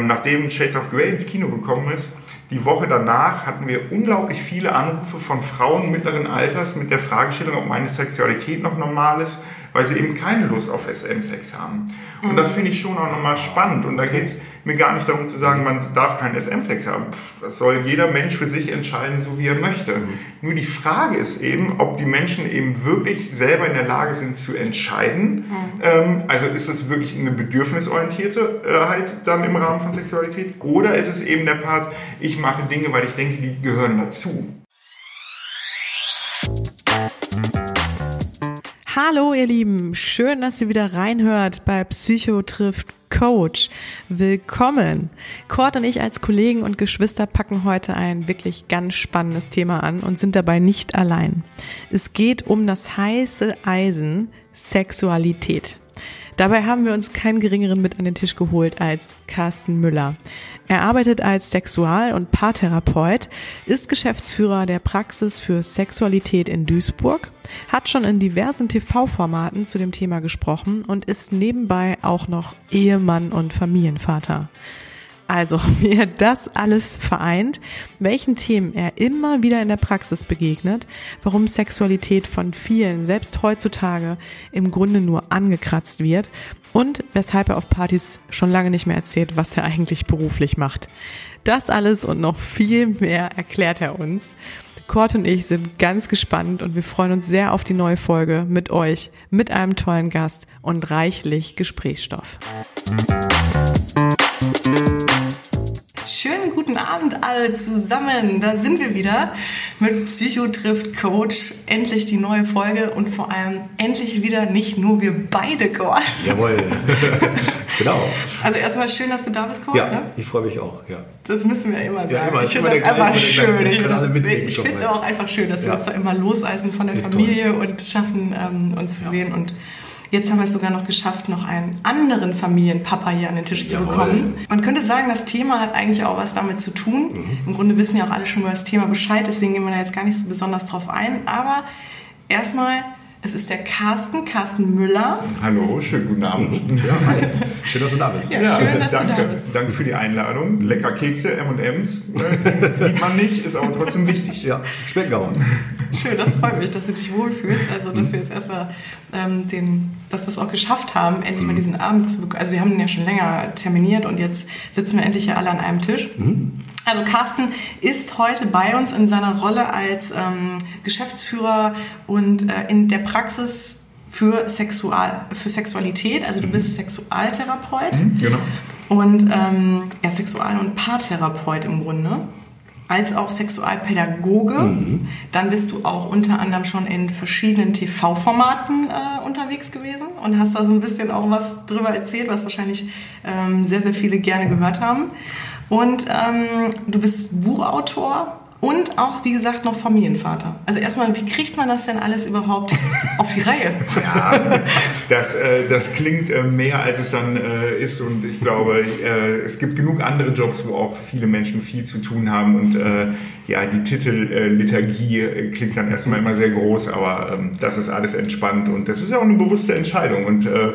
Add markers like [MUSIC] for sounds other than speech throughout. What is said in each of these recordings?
ähm, nachdem Shades of Grey ins Kino gekommen ist, die Woche danach hatten wir unglaublich viele Anrufe von Frauen mittleren Alters mit der Fragestellung, ob meine Sexualität noch normal ist, weil sie eben keine Lust auf SM-Sex haben. Und das finde ich schon auch nochmal spannend. Und da geht es mir gar nicht darum zu sagen, man darf keinen SM-Sex haben. Das soll jeder Mensch für sich entscheiden, so wie er möchte. Mhm. Nur die Frage ist eben, ob die Menschen eben wirklich selber in der Lage sind zu entscheiden. Mhm. Ähm, also ist es wirklich eine Bedürfnisorientiertheit dann im Rahmen von Sexualität? Oder ist es eben der Part, ich mache Dinge, weil ich denke, die gehören dazu? Hallo ihr Lieben, schön, dass ihr wieder reinhört bei Psycho trifft Coach. Willkommen. Kurt und ich als Kollegen und Geschwister packen heute ein wirklich ganz spannendes Thema an und sind dabei nicht allein. Es geht um das heiße Eisen Sexualität. Dabei haben wir uns keinen geringeren mit an den Tisch geholt als Carsten Müller. Er arbeitet als Sexual- und Paartherapeut, ist Geschäftsführer der Praxis für Sexualität in Duisburg, hat schon in diversen TV-Formaten zu dem Thema gesprochen und ist nebenbei auch noch Ehemann und Familienvater. Also, [LAUGHS] wie er das alles vereint, welchen Themen er immer wieder in der Praxis begegnet, warum Sexualität von vielen, selbst heutzutage, im Grunde nur angekratzt wird und weshalb er auf Partys schon lange nicht mehr erzählt, was er eigentlich beruflich macht. Das alles und noch viel mehr erklärt er uns. Kurt und ich sind ganz gespannt und wir freuen uns sehr auf die neue Folge mit euch, mit einem tollen Gast und reichlich Gesprächsstoff. Schönen guten Abend alle zusammen. Da sind wir wieder mit Psycho trifft Coach. Endlich die neue Folge und vor allem endlich wieder nicht nur wir beide, Gott. Jawohl. [LAUGHS] genau. Also erstmal schön, dass du da bist, Gott. Ja, ne? ich freue mich auch. Ja. Das müssen wir immer sagen. Ja, immer. Ich finde das einfach schön. Ich finde es auch einfach schön, dass wir uns da immer loseisen von der Familie und schaffen, ähm, uns zu sehen und Jetzt haben wir es sogar noch geschafft, noch einen anderen Familienpapa hier an den Tisch Jawohl. zu bekommen. Man könnte sagen, das Thema hat eigentlich auch was damit zu tun. Mhm. Im Grunde wissen ja auch alle schon über das Thema Bescheid, deswegen gehen wir da jetzt gar nicht so besonders drauf ein. Aber erstmal es ist der Carsten, Carsten Müller. Hallo, schönen guten Abend. Ja, hi. Schön, dass du da bist. Ja, ja schön, dass danke. du da bist. Danke für die Einladung. Lecker Kekse, M&M's. Sieht man nicht, ist aber trotzdem wichtig. Ja, schmecken auch. Schön, das freut mich, dass du dich wohlfühlst. Also, dass wir jetzt erstmal ähm, den, dass wir es auch geschafft haben, endlich mal mhm. diesen Abend zu bekommen. Also, wir haben den ja schon länger terminiert und jetzt sitzen wir endlich hier alle an einem Tisch. Mhm. Also Carsten ist heute bei uns in seiner Rolle als ähm, Geschäftsführer und äh, in der Praxis für, Sexual, für Sexualität. Also du mhm. bist Sexualtherapeut. Mhm, genau. Und ähm, ja, Sexual- und Paartherapeut im Grunde. Als auch Sexualpädagoge. Mhm. Dann bist du auch unter anderem schon in verschiedenen TV-Formaten äh, unterwegs gewesen und hast da so ein bisschen auch was drüber erzählt, was wahrscheinlich ähm, sehr, sehr viele gerne gehört haben. Und ähm, du bist Buchautor und auch, wie gesagt, noch Familienvater. Also erstmal, wie kriegt man das denn alles überhaupt [LAUGHS] auf die Reihe? Ja, das, äh, das klingt äh, mehr, als es dann äh, ist. Und ich glaube, äh, es gibt genug andere Jobs, wo auch viele Menschen viel zu tun haben. Und äh, ja, die Titelliturgie äh, klingt dann erstmal immer sehr groß, aber ähm, das ist alles entspannt. Und das ist ja auch eine bewusste Entscheidung. Und äh,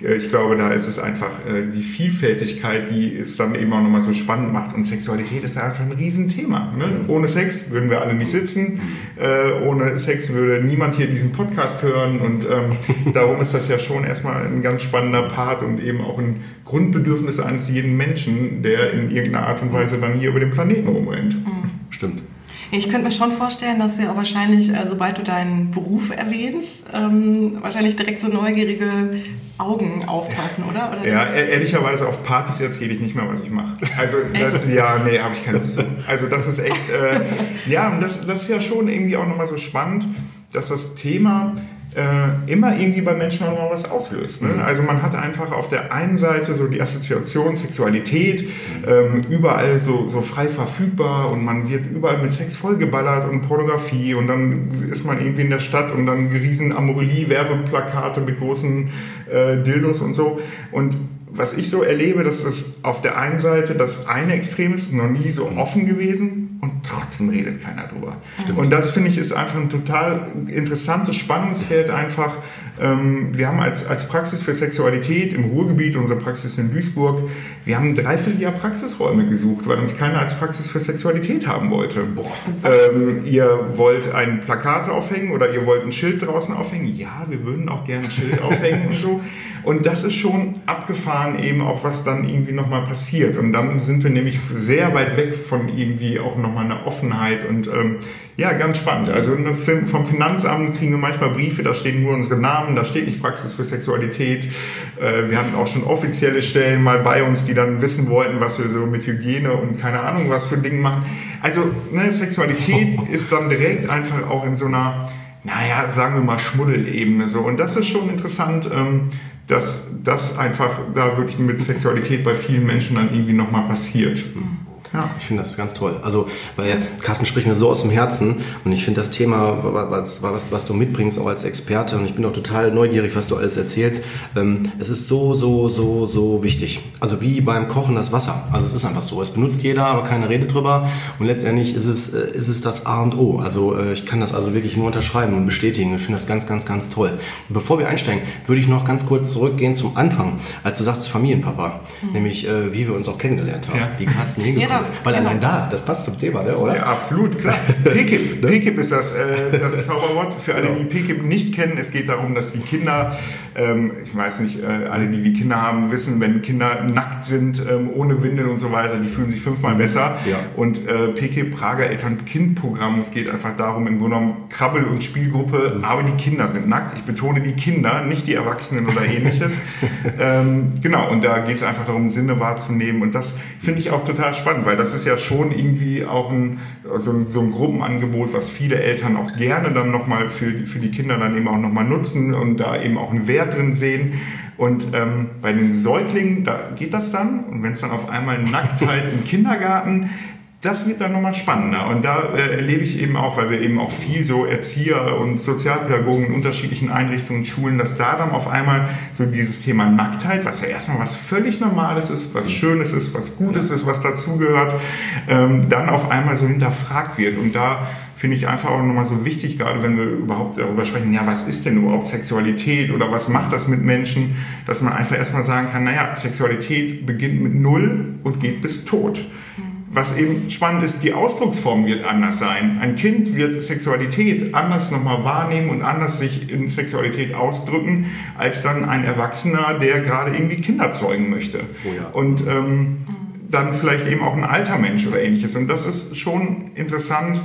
ich glaube, da ist es einfach äh, die Vielfältigkeit, die es dann eben auch nochmal so spannend macht. Und Sexualität ist ja einfach ein Riesenthema. Ne? Ohne Sex würden wir alle nicht sitzen. Äh, ohne Sex würde niemand hier diesen Podcast hören. Und ähm, [LAUGHS] darum ist das ja schon erstmal ein ganz spannender Part und eben auch ein Grundbedürfnis eines jeden Menschen, der in irgendeiner Art und Weise dann hier über den Planeten rumrennt. Mhm. Stimmt. Ich könnte mir schon vorstellen, dass wir auch wahrscheinlich, äh, sobald du deinen Beruf erwähnst, ähm, wahrscheinlich direkt so neugierige Augen auftauchen, oder? oder? Ja, e-, ehrlicherweise auf Partys erzähle ich nicht mehr, was ich mache. Also das, ja, nee, habe ich keine Lust Also das ist echt, äh, ja, und das, das ist ja schon irgendwie auch nochmal so spannend, dass das Thema äh, immer irgendwie bei Menschen auch noch was auslöst. Ne? Mhm. Also man hat einfach auf der einen Seite so die Assoziation Sexualität, ähm, überall so, so frei verfügbar und man wird überall mit Sex vollgeballert und Pornografie und dann ist man irgendwie in der Stadt und dann riesen Amorelie-Werbeplakate mit großen äh, Dildos und so. Und was ich so erlebe, dass es auf der einen Seite das eine Extrem ist, noch nie so offen gewesen und trotzdem redet keiner drüber. Stimmt. Und das finde ich ist einfach ein total interessantes Spannungsfeld einfach, Ähm, wir haben als, als Praxis für Sexualität im Ruhrgebiet, unsere Praxis in Duisburg, wir haben ein Dreivierteljahr Praxisräume gesucht, weil uns keiner als Praxis für Sexualität haben wollte. Ähm, ihr wollt ein Plakat aufhängen oder ihr wollt ein Schild draußen aufhängen? Ja, wir würden auch gerne ein Schild aufhängen und so. [LAUGHS] Und das ist schon abgefahren eben auch, was dann irgendwie nochmal passiert. Und dann sind wir nämlich sehr weit weg von irgendwie auch nochmal einer Offenheit und ähm, ja, ganz spannend. Also vom Finanzamt kriegen wir manchmal Briefe, da stehen nur unsere Namen, da steht nicht Praxis für Sexualität. Äh, wir hatten auch schon offizielle Stellen mal bei uns, die dann wissen wollten, was wir so mit Hygiene und keine Ahnung was für Dinge machen. Also ne, Sexualität [LAUGHS] ist dann direkt einfach auch in so einer, naja, sagen wir mal Schmuddelebene so. Und das ist schon interessant, ähm, dass das einfach da wirklich mit Sexualität bei vielen Menschen dann irgendwie nochmal passiert. Mhm. Ja. Ich finde das ganz toll. Also, weil Carsten spricht mir so aus dem Herzen und ich finde das Thema, was, was, was du mitbringst, auch als Experte, und ich bin auch total neugierig, was du alles erzählst. Ähm, es ist so, so, so, so wichtig. Also wie beim Kochen das Wasser. Also es ist einfach so. Es benutzt jeder, aber keiner redet drüber. Und letztendlich ist es, äh, ist es das A und O. Also äh, ich kann das also wirklich nur unterschreiben und bestätigen. Ich finde das ganz, ganz, ganz toll. Bevor wir einsteigen, würde ich noch ganz kurz zurückgehen zum Anfang, als du sagst Familienpapa. Mhm. Nämlich, äh, wie wir uns auch kennengelernt haben. Ja. Wie Carsten [LAUGHS] hingekommen ist. Weil genau. allein da, das passt zum Thema, ne? oder? Ja, absolut, klar. [LAUGHS] PKIP, PKIP ist das, äh, das [LAUGHS] Zauberwort für alle, genau. die PKIP nicht kennen. Es geht darum, dass die Kinder, ähm, ich weiß nicht, äh, alle, die die Kinder haben, wissen, wenn Kinder nackt sind, ähm, ohne Windel und so weiter, die fühlen sich fünfmal besser. Ja. Und äh, PKIP, Prager Eltern-Kind-Programm, es geht einfach darum, im Grunde genommen Krabbel- und Spielgruppe, mhm. aber die Kinder sind nackt. Ich betone die Kinder, nicht die Erwachsenen oder ähnliches. [LAUGHS] ähm, genau, und da geht es einfach darum, Sinne wahrzunehmen. Und das finde ich auch total spannend, weil das ist ja schon irgendwie auch ein, so, ein, so ein Gruppenangebot, was viele Eltern auch gerne dann nochmal für, für die Kinder dann eben auch nochmal nutzen und da eben auch einen Wert drin sehen. Und ähm, bei den Säuglingen, da geht das dann. Und wenn es dann auf einmal Nacktheit im Kindergarten, das wird dann nochmal spannender. Und da äh, erlebe ich eben auch, weil wir eben auch viel so Erzieher und Sozialpädagogen in unterschiedlichen Einrichtungen schulen, dass da dann auf einmal so dieses Thema Nacktheit, was ja erstmal was völlig Normales ist, was Schönes ist, was Gutes ist, was dazugehört, ähm, dann auf einmal so hinterfragt wird. Und da finde ich einfach auch nochmal so wichtig, gerade wenn wir überhaupt darüber sprechen, ja, was ist denn überhaupt Sexualität oder was macht das mit Menschen, dass man einfach erstmal sagen kann, naja, Sexualität beginnt mit Null und geht bis Tod was eben spannend ist, die Ausdrucksform wird anders sein. Ein Kind wird Sexualität anders nochmal wahrnehmen und anders sich in Sexualität ausdrücken, als dann ein Erwachsener, der gerade irgendwie Kinder zeugen möchte. Oh ja. Und ähm, dann vielleicht eben auch ein alter Mensch oder ähnliches. Und das ist schon interessant,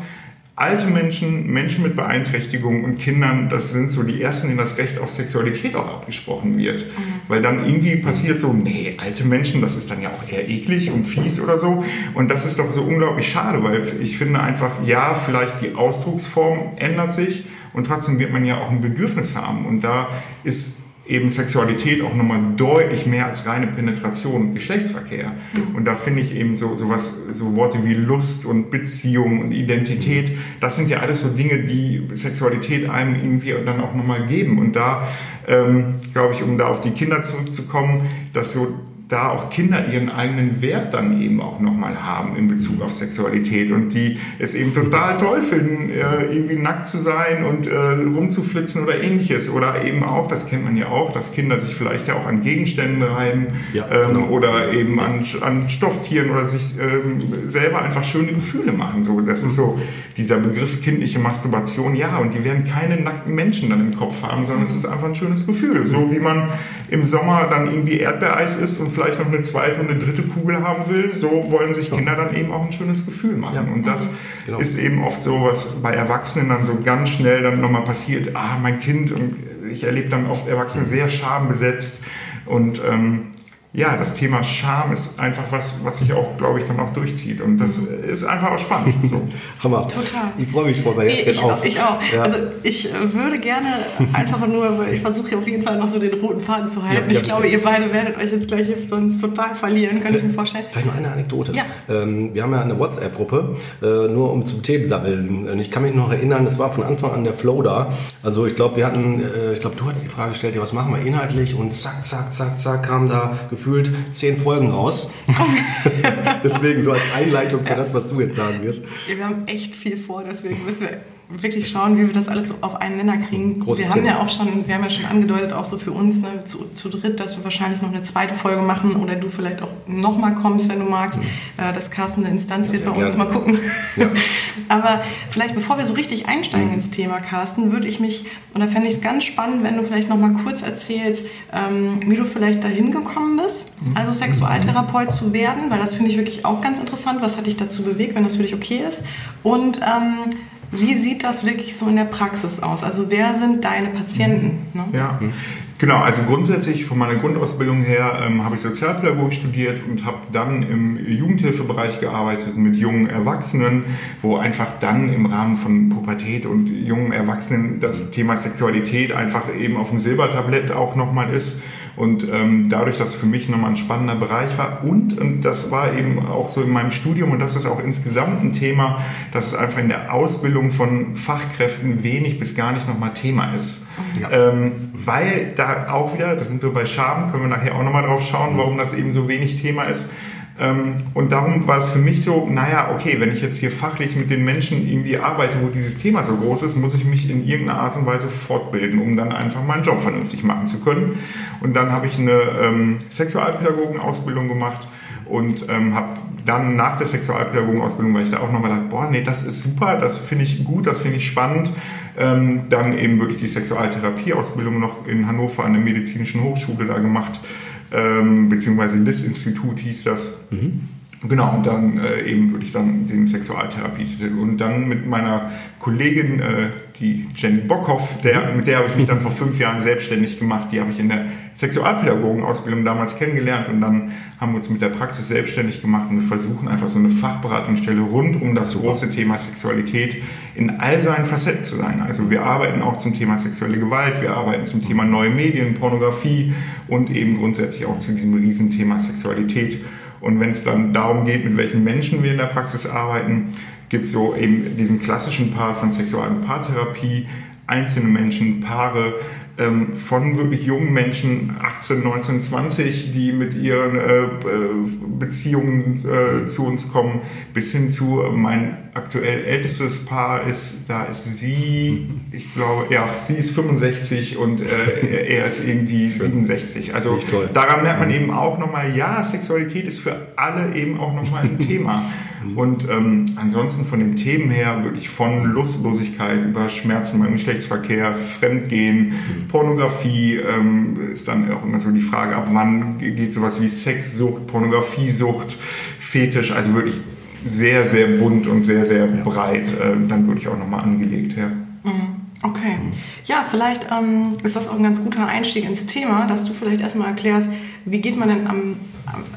alte Menschen, Menschen mit Beeinträchtigungen und Kindern, das sind so die ersten, denen das Recht auf Sexualität auch abgesprochen wird. Mhm. Weil dann irgendwie passiert so, nee, alte Menschen, das ist dann ja auch eher eklig und fies oder so. Und das ist doch so unglaublich schade, weil ich finde einfach, ja, vielleicht die Ausdrucksform ändert sich und trotzdem wird man ja auch ein Bedürfnis haben. Und da ist eben Sexualität auch nochmal deutlich mehr als reine Penetration und Geschlechtsverkehr. Mhm. Und da finde ich eben so, so was, so Worte wie Lust und Beziehung und Identität, das sind ja alles so Dinge, die Sexualität einem irgendwie dann auch nochmal geben. Und da, ähm, glaube ich, um da auf die Kinder zurückzukommen, dass so da auch Kinder ihren eigenen Wert dann eben auch nochmal haben in Bezug auf Sexualität und die es eben total toll finden, äh, irgendwie nackt zu sein und äh, rumzuflitzen oder ähnliches. Oder eben auch, das kennt man ja auch, dass Kinder sich vielleicht ja auch an Gegenständen reiben ja, ähm, genau. oder eben an, an Stofftieren oder sich ähm, selber einfach schöne Gefühle machen. So, das ist so dieser Begriff kindliche Masturbation, ja, und die werden keine nackten Menschen dann im Kopf haben, sondern es ist einfach ein schönes Gefühl. So wie man im Sommer dann irgendwie Erdbeereis isst und vielleicht noch eine zweite und eine dritte Kugel haben will, so wollen sich Kinder dann eben auch ein schönes Gefühl machen. Ja. Und das genau. ist eben oft so, was bei Erwachsenen dann so ganz schnell dann nochmal passiert. Ah, mein Kind, und ich erlebe dann oft Erwachsene sehr schambesetzt und ähm, ja, das Thema Scham ist einfach was, was sich auch, glaube ich, dann auch durchzieht. Und das ist einfach auch spannend. So. [LAUGHS] Hammer. Total. Ich freue mich voll bei jetzt ich, auf. Ich auch. Ja. Also ich äh, würde gerne einfach nur, weil ich versuche auf jeden Fall noch so den roten Faden zu halten. Ja, ja, ich glaube, ihr beide werdet euch jetzt gleich sonst total verlieren, könnte ich mir vorstellen. Vielleicht noch eine Anekdote. Ja. Ähm, wir haben ja eine WhatsApp-Gruppe, äh, nur um zum Themen sammeln. Ich kann mich noch erinnern, es war von Anfang an der Flow da. Also ich glaube, wir hatten, äh, ich glaube, du hattest die Frage gestellt, ja, was machen wir inhaltlich? Und zack, zack, zack, zack, kam da gefühlt zehn Folgen raus. [LAUGHS] deswegen so als Einleitung für das, was du jetzt sagen wirst. Wir haben echt viel vor, deswegen müssen wir wirklich schauen, wie wir das alles so auf einen Nenner kriegen. Großes wir haben Thema. ja auch schon, wir haben ja schon angedeutet, auch so für uns ne, zu, zu dritt, dass wir wahrscheinlich noch eine zweite Folge machen oder du vielleicht auch nochmal kommst, wenn du magst. Äh, dass Carsten eine Instanz wird bei uns gerne. mal gucken. [LAUGHS] Aber vielleicht bevor wir so richtig einsteigen ins Thema, Carsten, würde ich mich, oder fände ich es ganz spannend, wenn du vielleicht nochmal kurz erzählst, ähm, wie du vielleicht dahin gekommen bist, also Sexualtherapeut zu werden, weil das finde ich wirklich auch ganz interessant. Was hat dich dazu bewegt, wenn das für dich okay ist? Und ähm, wie sieht das wirklich so in der Praxis aus? Also wer sind deine Patienten? Ne? Ja, genau. Also grundsätzlich von meiner Grundausbildung her ähm, habe ich Sozialpädagogik studiert und habe dann im Jugendhilfebereich gearbeitet mit jungen Erwachsenen, wo einfach dann im Rahmen von Pubertät und jungen Erwachsenen das Thema Sexualität einfach eben auf dem Silbertablett auch nochmal ist. Und ähm, dadurch, dass es für mich nochmal ein spannender Bereich war und, und das war eben auch so in meinem Studium und das ist auch insgesamt ein Thema, dass es einfach in der Ausbildung von Fachkräften wenig bis gar nicht nochmal Thema ist. Ähm, weil da auch wieder, da sind wir bei Scham, können wir nachher auch nochmal drauf schauen, warum das eben so wenig Thema ist. Ähm, und darum war es für mich so, naja, okay, wenn ich jetzt hier fachlich mit den Menschen irgendwie arbeite, wo dieses Thema so groß ist, muss ich mich in irgendeiner Art und Weise fortbilden, um dann einfach meinen Job vernünftig machen zu können. Und dann habe ich eine ähm, Sexualpädagogenausbildung gemacht und ähm, habe dann nach der Sexualpädagogenausbildung, weil ich da auch nochmal dachte, boah, nee, das ist super, das finde ich gut, das finde ich spannend, ähm, dann eben wirklich die Sexualtherapieausbildung noch in Hannover an der Medizinischen Hochschule da gemacht, ähm, beziehungsweise LIS-Institut hieß das. Genau, und dann äh, eben würde ich dann den Sexualtherapietitel. Und dann mit meiner Kollegin, äh, die Jenny Bockhoff, der, mit der habe ich mich dann vor fünf Jahren selbstständig gemacht. Die habe ich in der Sexualpädagogenausbildung damals kennengelernt und dann haben wir uns mit der Praxis selbstständig gemacht und wir versuchen einfach so eine Fachberatungsstelle rund um das große Thema Sexualität in all seinen Facetten zu sein. Also wir arbeiten auch zum Thema sexuelle Gewalt, wir arbeiten zum Thema neue Medien, Pornografie und eben grundsätzlich auch zu diesem Riesenthema Sexualität. Und wenn es dann darum geht, mit welchen Menschen wir in der Praxis arbeiten, gibt es so eben diesen klassischen Part von Sexual- und Paartherapie, einzelne Menschen, Paare, ähm, von wirklich jungen Menschen, 18, 19, 20, die mit ihren äh, äh, Beziehungen äh, zu uns kommen, bis hin zu äh, mein aktuell ältestes Paar ist, da ist sie, ich glaube, ja, sie ist 65 und äh, er ist irgendwie [LAUGHS] 67. Also daran merkt man eben auch nochmal, ja, Sexualität ist für alle eben auch nochmal ein [LAUGHS] Thema. Und ähm, ansonsten von den Themen her wirklich von Lustlosigkeit über Schmerzen beim Geschlechtsverkehr, Fremdgehen, Pornografie, ähm, ist dann auch immer so die Frage, ab wann geht sowas wie Sexsucht, Pornografiesucht, Fetisch, also wirklich sehr, sehr bunt und sehr, sehr breit, äh, dann wirklich auch nochmal angelegt, ja. Okay. Ja, vielleicht ähm, ist das auch ein ganz guter Einstieg ins Thema, dass du vielleicht erstmal erklärst, wie geht man denn am,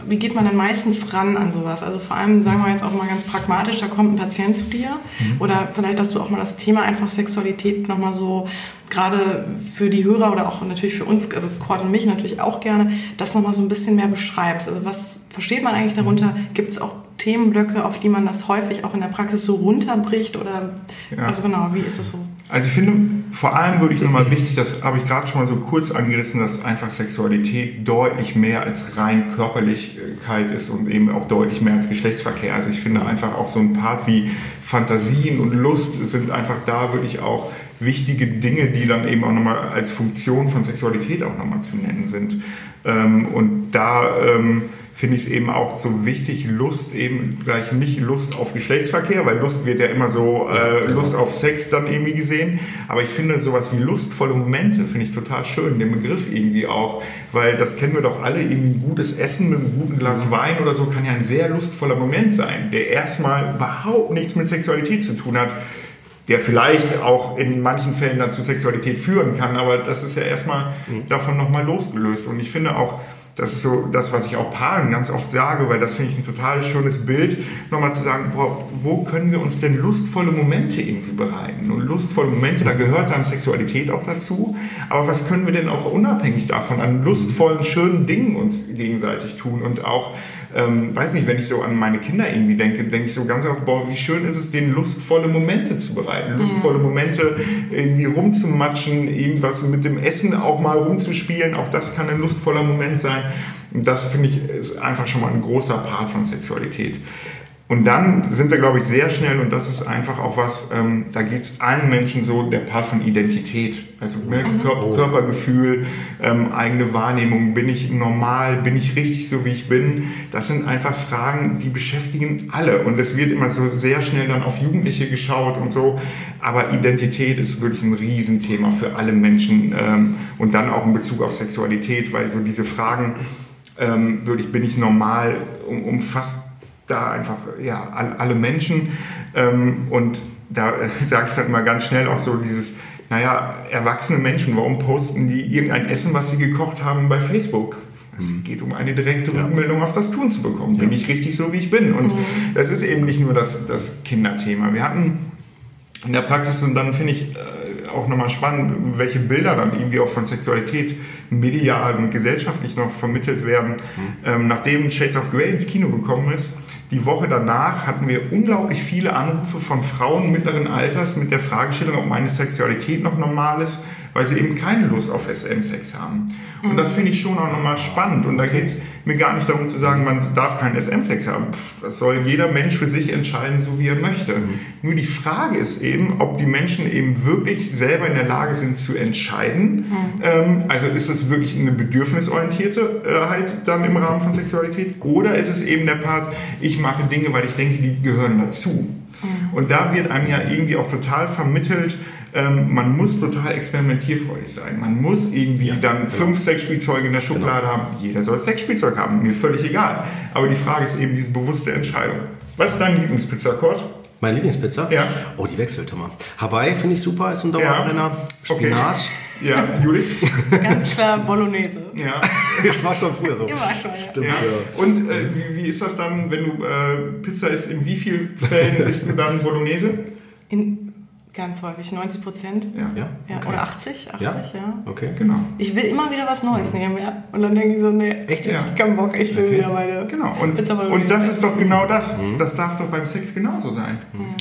wie geht man denn meistens ran an sowas? Also vor allem, sagen wir jetzt auch mal ganz pragmatisch, da kommt ein Patient zu dir oder vielleicht, dass du auch mal das Thema einfach Sexualität nochmal so, gerade für die Hörer oder auch natürlich für uns, also Cord und mich natürlich auch gerne, das nochmal so ein bisschen mehr beschreibst. Also was versteht man eigentlich darunter? Gibt es auch Themenblöcke, auf die man das häufig auch in der Praxis so runterbricht oder, Ja. also genau, wie ist es so? Also ich finde, vor allem würde ich nochmal wichtig, das habe ich gerade schon mal so kurz angerissen, dass einfach Sexualität deutlich mehr als rein Körperlichkeit ist und eben auch deutlich mehr als Geschlechtsverkehr. Also ich finde einfach auch so ein Part wie Fantasien und Lust sind einfach da wirklich auch wichtige Dinge, die dann eben auch nochmal als Funktion von Sexualität auch nochmal zu nennen sind. Ähm, und da ähm, finde ich es eben auch so wichtig, Lust eben gleich nicht Lust auf Geschlechtsverkehr, weil Lust wird ja immer so äh, Lust auf Sex dann irgendwie gesehen. Aber ich finde sowas wie lustvolle Momente finde ich total schön, den Begriff irgendwie auch, weil das kennen wir doch alle, irgendwie ein gutes Essen mit einem guten Glas Wein oder so kann ja ein sehr lustvoller Moment sein, der erstmal überhaupt nichts mit Sexualität zu tun hat der vielleicht auch in manchen Fällen dann zu Sexualität führen kann, aber das ist ja erstmal davon nochmal losgelöst. Und ich finde auch, das ist so das, was ich auch Paaren ganz oft sage, weil das finde ich ein total schönes Bild, nochmal zu sagen, boah, wo können wir uns denn lustvolle Momente irgendwie bereiten? Und lustvolle Momente, da gehört dann Sexualität auch dazu, aber was können wir denn auch unabhängig davon an lustvollen, schönen Dingen uns gegenseitig tun und auch ähm, weiß nicht, wenn ich so an meine Kinder irgendwie denke, denke ich so ganz oft, boah, wie schön ist es, denen lustvolle Momente zu bereiten. Lustvolle Momente irgendwie rumzumatschen, irgendwas mit dem Essen auch mal rumzuspielen, auch das kann ein lustvoller Moment sein. Und das finde ich ist einfach schon mal ein großer Part von Sexualität. Und dann sind wir, glaube ich, sehr schnell, und das ist einfach auch was, ähm, da geht es allen Menschen so, der Part von Identität. Also ne, Mhm. Kör Oh. Körpergefühl, ähm, eigene Wahrnehmung, bin ich normal, bin ich richtig so, wie ich bin? Das sind einfach Fragen, die beschäftigen alle. Und es wird immer so sehr schnell dann auf Jugendliche geschaut und so. Aber Identität ist wirklich ein Riesenthema für alle Menschen. Ähm, und dann auch in Bezug auf Sexualität, weil so diese Fragen, ähm, wirklich, bin ich normal, um, umfasst da einfach ja, all, alle Menschen. Ähm, und da [LAUGHS] sage ich dann immer ganz schnell auch so dieses, naja, erwachsene Menschen, warum posten die irgendein Essen, was sie gekocht haben bei Facebook? Es geht um eine direkte Rückmeldung auf das Tun zu bekommen. Bin ich richtig so, wie ich bin? Und das ist eben nicht nur das, das Kinderthema. Wir hatten in der Praxis und dann finde ich äh, auch nochmal spannend, welche Bilder dann irgendwie auch von Sexualität medial und gesellschaftlich noch vermittelt werden. Ähm, nachdem Shades of Grey ins Kino gekommen ist, die Woche danach hatten wir unglaublich viele Anrufe von Frauen mittleren Alters mit der Fragestellung, ob meine Sexualität noch normal ist, weil sie eben keine Lust auf SM-Sex haben. Und das finde ich schon auch nochmal spannend. Und da geht es mir gar nicht darum zu sagen, man darf keinen SM-Sex haben. Das soll jeder Mensch für sich entscheiden, so wie er möchte. Nur die Frage ist eben, ob die Menschen eben wirklich selber in der Lage sind zu entscheiden. Ähm, also ist es wirklich eine Bedürfnisorientiertheit dann im Rahmen von Sexualität? Oder ist es eben der Part, ich mache Dinge, weil ich denke, die gehören dazu? Und da wird einem ja irgendwie auch total vermittelt, ähm, man muss total experimentierfreudig sein. Man muss irgendwie dann fünf Sexspielzeuge in der Schublade haben. Jeder soll Sexspielzeug haben, mir völlig egal. Aber die Frage ist eben diese bewusste Entscheidung. Was ist dein Lieblingspizza, Kurt? Meine Lieblingspizza? Ja. Oh, die wechselt immer. Hawaii finde ich super, ist ein Dauerbrenner. Okay. Spinat. Ja, [LAUGHS] Judith? Ganz klar Bolognese. Ja. [LAUGHS] Das war schon früher so. Immer schon, ja. Stimmt, ja. ja. Und äh, wie, wie ist das dann, wenn du äh, Pizza isst, in wie vielen Fällen isst du dann Bolognese? In, ganz häufig, 90 Prozent. Ja. Ja? Ja, Okay. Oder 80, 80, ja. Okay. Genau. Ich will immer wieder was Neues nehmen, ja. Und dann denke ich so, nee, Echt ich hab keinen Bock, ich will Okay. wieder meine Genau, und, und das ist doch genau das. Mhm. Das darf doch beim Sex genauso sein.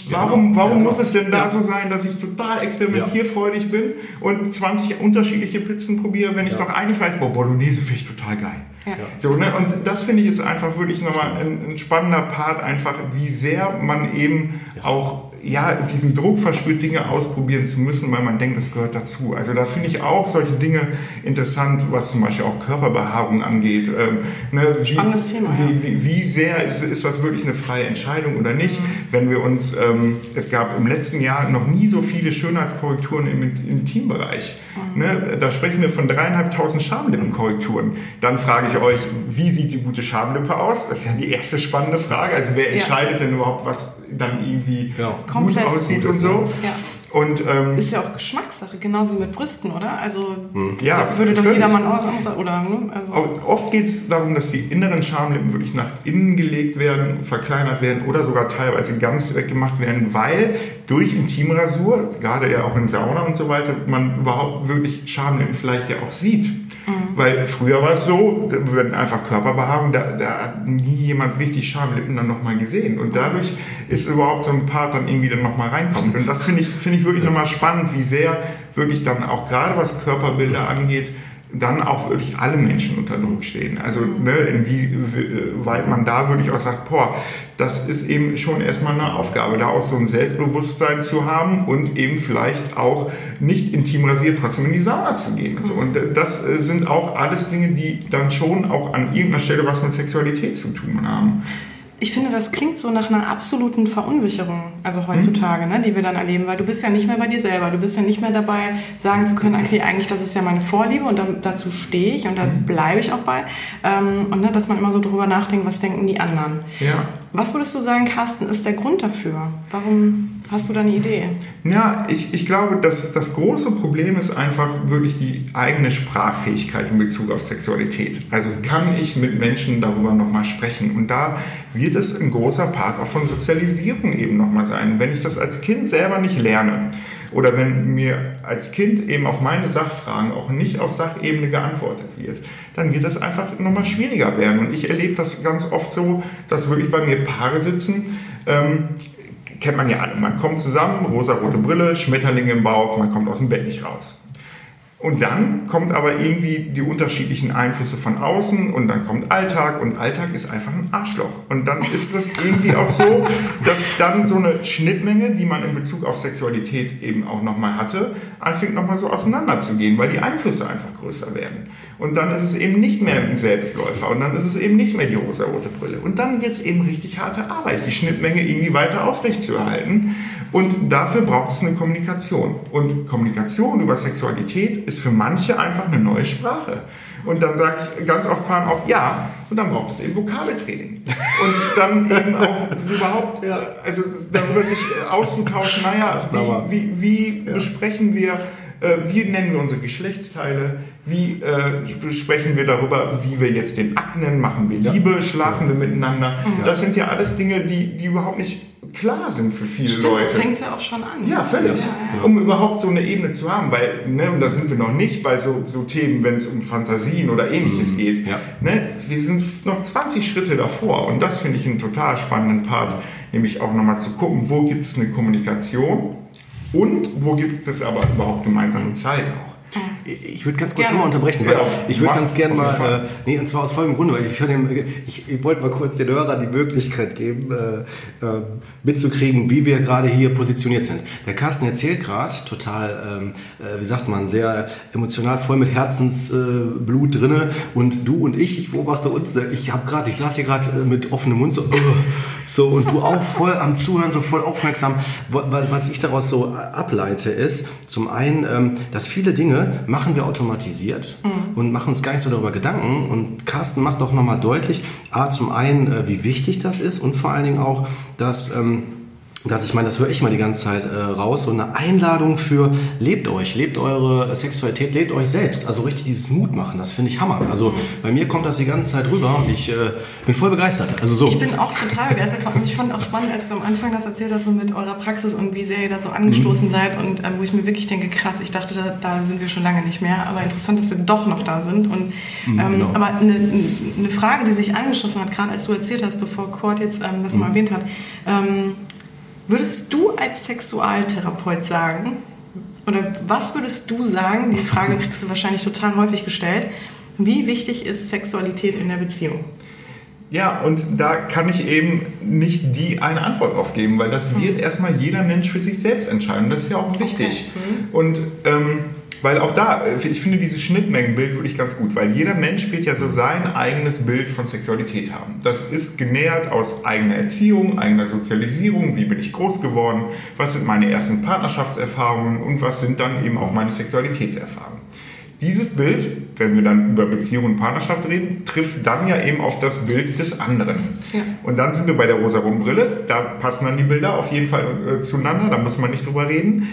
Warum, warum muss es denn da so sein, dass ich total experimentierfreudig bin und 20 unterschiedliche Pizzen probiere, wenn ich doch eigentlich weiß, boah, Bolognese finde ich total geil. Ja. So, ne? Und das finde ich ist einfach wirklich nochmal ein, ein spannender Part, einfach wie sehr man eben auch ja, diesen Druck verspürt, Dinge ausprobieren zu müssen, weil man denkt, das gehört dazu. Also da finde ich auch solche Dinge interessant, was zum Beispiel auch Körperbehaarung angeht. Ähm, ne? wie, Spannendes Thema, wie, wie, wie sehr ist, ist das wirklich eine freie Entscheidung oder nicht? Wenn wir uns, ähm, es gab im letzten Jahr noch nie so viele Schönheitskorrekturen im Intimbereich. Ne? Da sprechen wir von dreieinhalbtausend Schamlippenkorrekturen. Dann frage ich euch, wie sieht die gute Schamlippe aus? Das ist ja die erste spannende Frage. Also wer Ja. entscheidet denn überhaupt, was dann irgendwie Genau. Gut Komplett aussieht gut und ist, so? Ja. Und ähm, Ist ja auch Geschmackssache, genauso wie mit Brüsten, oder? Also Ja, da würde doch jedermann aus, oder? Ne? Also, Oft geht es darum, dass die inneren Schamlippen wirklich nach innen gelegt werden, verkleinert werden oder sogar teilweise ganz weggemacht werden, weil durch Intimrasur, gerade ja auch in Sauna und so weiter, man überhaupt wirklich Schamlippen vielleicht ja auch sieht. Weil früher war es so, da werden einfach Körperbehaarung, da, da hat nie jemand richtig Schamlippen dann nochmal gesehen. Und dadurch ist überhaupt so ein Part dann irgendwie dann nochmal reinkommt. Und das finde ich, finde ich wirklich nochmal spannend, wie sehr wirklich dann auch gerade was Körperbilder angeht, dann auch wirklich alle Menschen unter Druck stehen. Also ne, inwieweit man da wirklich auch sagt, boah, das ist eben schon erstmal eine Aufgabe, da auch so ein Selbstbewusstsein zu haben und eben vielleicht auch nicht intim rasiert trotzdem in die Sauna zu gehen. Und, so. und äh, das äh, sind auch alles Dinge, die dann schon auch an irgendeiner Stelle was mit Sexualität zu tun haben. Ich finde, das klingt so nach einer absoluten Verunsicherung, also heutzutage, ne, die wir dann erleben, weil du bist ja nicht mehr bei dir selber, du bist ja nicht mehr dabei, sagen zu können, okay, eigentlich das ist ja meine Vorliebe und dann, dazu stehe ich und da bleibe ich auch bei. Ähm, und ne, dass man immer so drüber nachdenkt, was denken die anderen. Ja. Was würdest du sagen, Carsten, ist der Grund dafür? Warum hast du da eine Idee? Ja, ich, ich glaube, dass das große Problem ist einfach wirklich die eigene Sprachfähigkeit in Bezug auf Sexualität. Also kann ich mit Menschen darüber nochmal sprechen? Und da wird es ein großer Part auch von Sozialisierung eben nochmal sein. Wenn ich das als Kind selber nicht lerne oder wenn mir als Kind eben auf meine Sachfragen auch nicht auf Sachebene geantwortet wird, dann wird das einfach nochmal schwieriger werden. Und ich erlebe das ganz oft so, dass wirklich bei mir Paare sitzen, ähm, kennt man ja alle. Man kommt zusammen, rosa-rote Brille, Schmetterlinge im Bauch, man kommt aus dem Bett nicht raus. Und dann kommt aber irgendwie die unterschiedlichen Einflüsse von außen und dann kommt Alltag und Alltag ist einfach ein Arschloch. Und dann ist es irgendwie auch so, dass dann so eine Schnittmenge, die man in Bezug auf Sexualität eben auch nochmal hatte, anfängt nochmal so auseinanderzugehen, weil die Einflüsse einfach größer werden. Und dann ist es eben nicht mehr ein Selbstläufer und dann ist es eben nicht mehr die rosa-rote Brille. Und dann wird es eben richtig harte Arbeit, die Schnittmenge irgendwie weiter aufrechtzuerhalten. Und dafür braucht es eine Kommunikation. Und Kommunikation über Sexualität ist für manche einfach eine neue Sprache. Und dann sage ich ganz oft Paaren auch ja, und dann braucht es eben Vokabeltraining. Und dann [LAUGHS] eben auch überhaupt, also darüber sich auszutauschen, naja, wie, wie, wie ja. besprechen wir, äh, wie nennen wir unsere Geschlechtsteile, wie äh, sprechen wir darüber, wie wir jetzt den Akt nennen, machen wir Liebe, schlafen wir miteinander. Das sind ja alles Dinge, die, die überhaupt nicht klar sind für viele Stimmt, Leute. da fängt es ja auch schon an. Ja, völlig. Ja, ja. Um überhaupt so eine Ebene zu haben, weil, ne, und da sind wir noch nicht bei so, so Themen, wenn es um Fantasien oder ähnliches mhm. geht. Ja. Ne, wir sind noch 20 Schritte davor und das finde ich einen total spannenden Part, nämlich auch nochmal zu gucken, wo gibt es eine Kommunikation und wo gibt es aber überhaupt gemeinsame Zeit auch. Ich würde ganz kurz gerne. mal unterbrechen. Weil ja, ich würde ganz gerne mal, äh, nee, und zwar aus folgendem Grunde, weil ich, dem, ich, ich wollte mal kurz den Hörern die Möglichkeit geben, äh, äh, mitzukriegen, wie wir gerade hier positioniert sind. Der Carsten erzählt gerade total, ähm, äh, wie sagt man, sehr emotional, voll mit Herzensblut drinne und du und ich, ich beobachte uns, äh, ich habe gerade, ich saß hier gerade äh, mit offenem Mund so, so und du auch voll am Zuhören, so voll aufmerksam. Was ich daraus so ableite ist, zum einen, ähm, dass viele Dinge machen wir automatisiert mhm. und machen uns gar nicht so darüber Gedanken. Und Carsten macht doch nochmal deutlich, A, zum einen, äh, wie wichtig das ist und vor allen Dingen auch, dass... Ähm, dass ich meine, das höre ich mal die ganze Zeit äh, raus, so eine Einladung für lebt euch, lebt eure Sexualität, lebt euch selbst. Also richtig dieses Mut machen, das finde ich Hammer. Also bei mir kommt das die ganze Zeit rüber und ich äh, bin voll begeistert. Also so. Ich bin auch total begeistert und ich fand auch spannend, als du am Anfang das erzählt hast, so mit eurer Praxis und wie sehr ihr da so angestoßen mhm. seid und äh, wo ich mir wirklich denke, krass, ich dachte, da, da, sind wir schon lange nicht mehr, aber interessant, dass wir doch noch da sind. Und, mhm, ähm, genau. Aber eine, eine Frage, die sich angeschlossen hat, gerade als du erzählt hast, bevor Kurt jetzt ähm, das mal mhm. erwähnt hat, ähm, Würdest du als Sexualtherapeut sagen, oder was würdest du sagen, die Frage kriegst du wahrscheinlich total häufig gestellt, wie wichtig ist Sexualität in der Beziehung? Ja, und da kann ich eben nicht die eine Antwort drauf geben, weil das wird mhm. erstmal jeder Mensch für sich selbst entscheiden. Das ist ja auch wichtig. Okay. Mhm. Und ähm, weil auch da, äh, ich finde dieses Schnittmengenbild wirklich ganz gut, weil jeder Mensch wird ja so sein eigenes Bild von Sexualität haben. Das ist genährt aus eigener Erziehung, eigener Sozialisierung, wie bin ich groß geworden, was sind meine ersten Partnerschaftserfahrungen und was sind dann eben auch meine Sexualitätserfahrungen. Dieses Bild, wenn wir dann über Beziehung und Partnerschaft reden, trifft dann ja eben auf das Bild des anderen. Ja. Und dann sind wir bei der rosa-roten Brille, da passen dann die Bilder auf jeden Fall äh, zueinander, da muss man nicht drüber reden.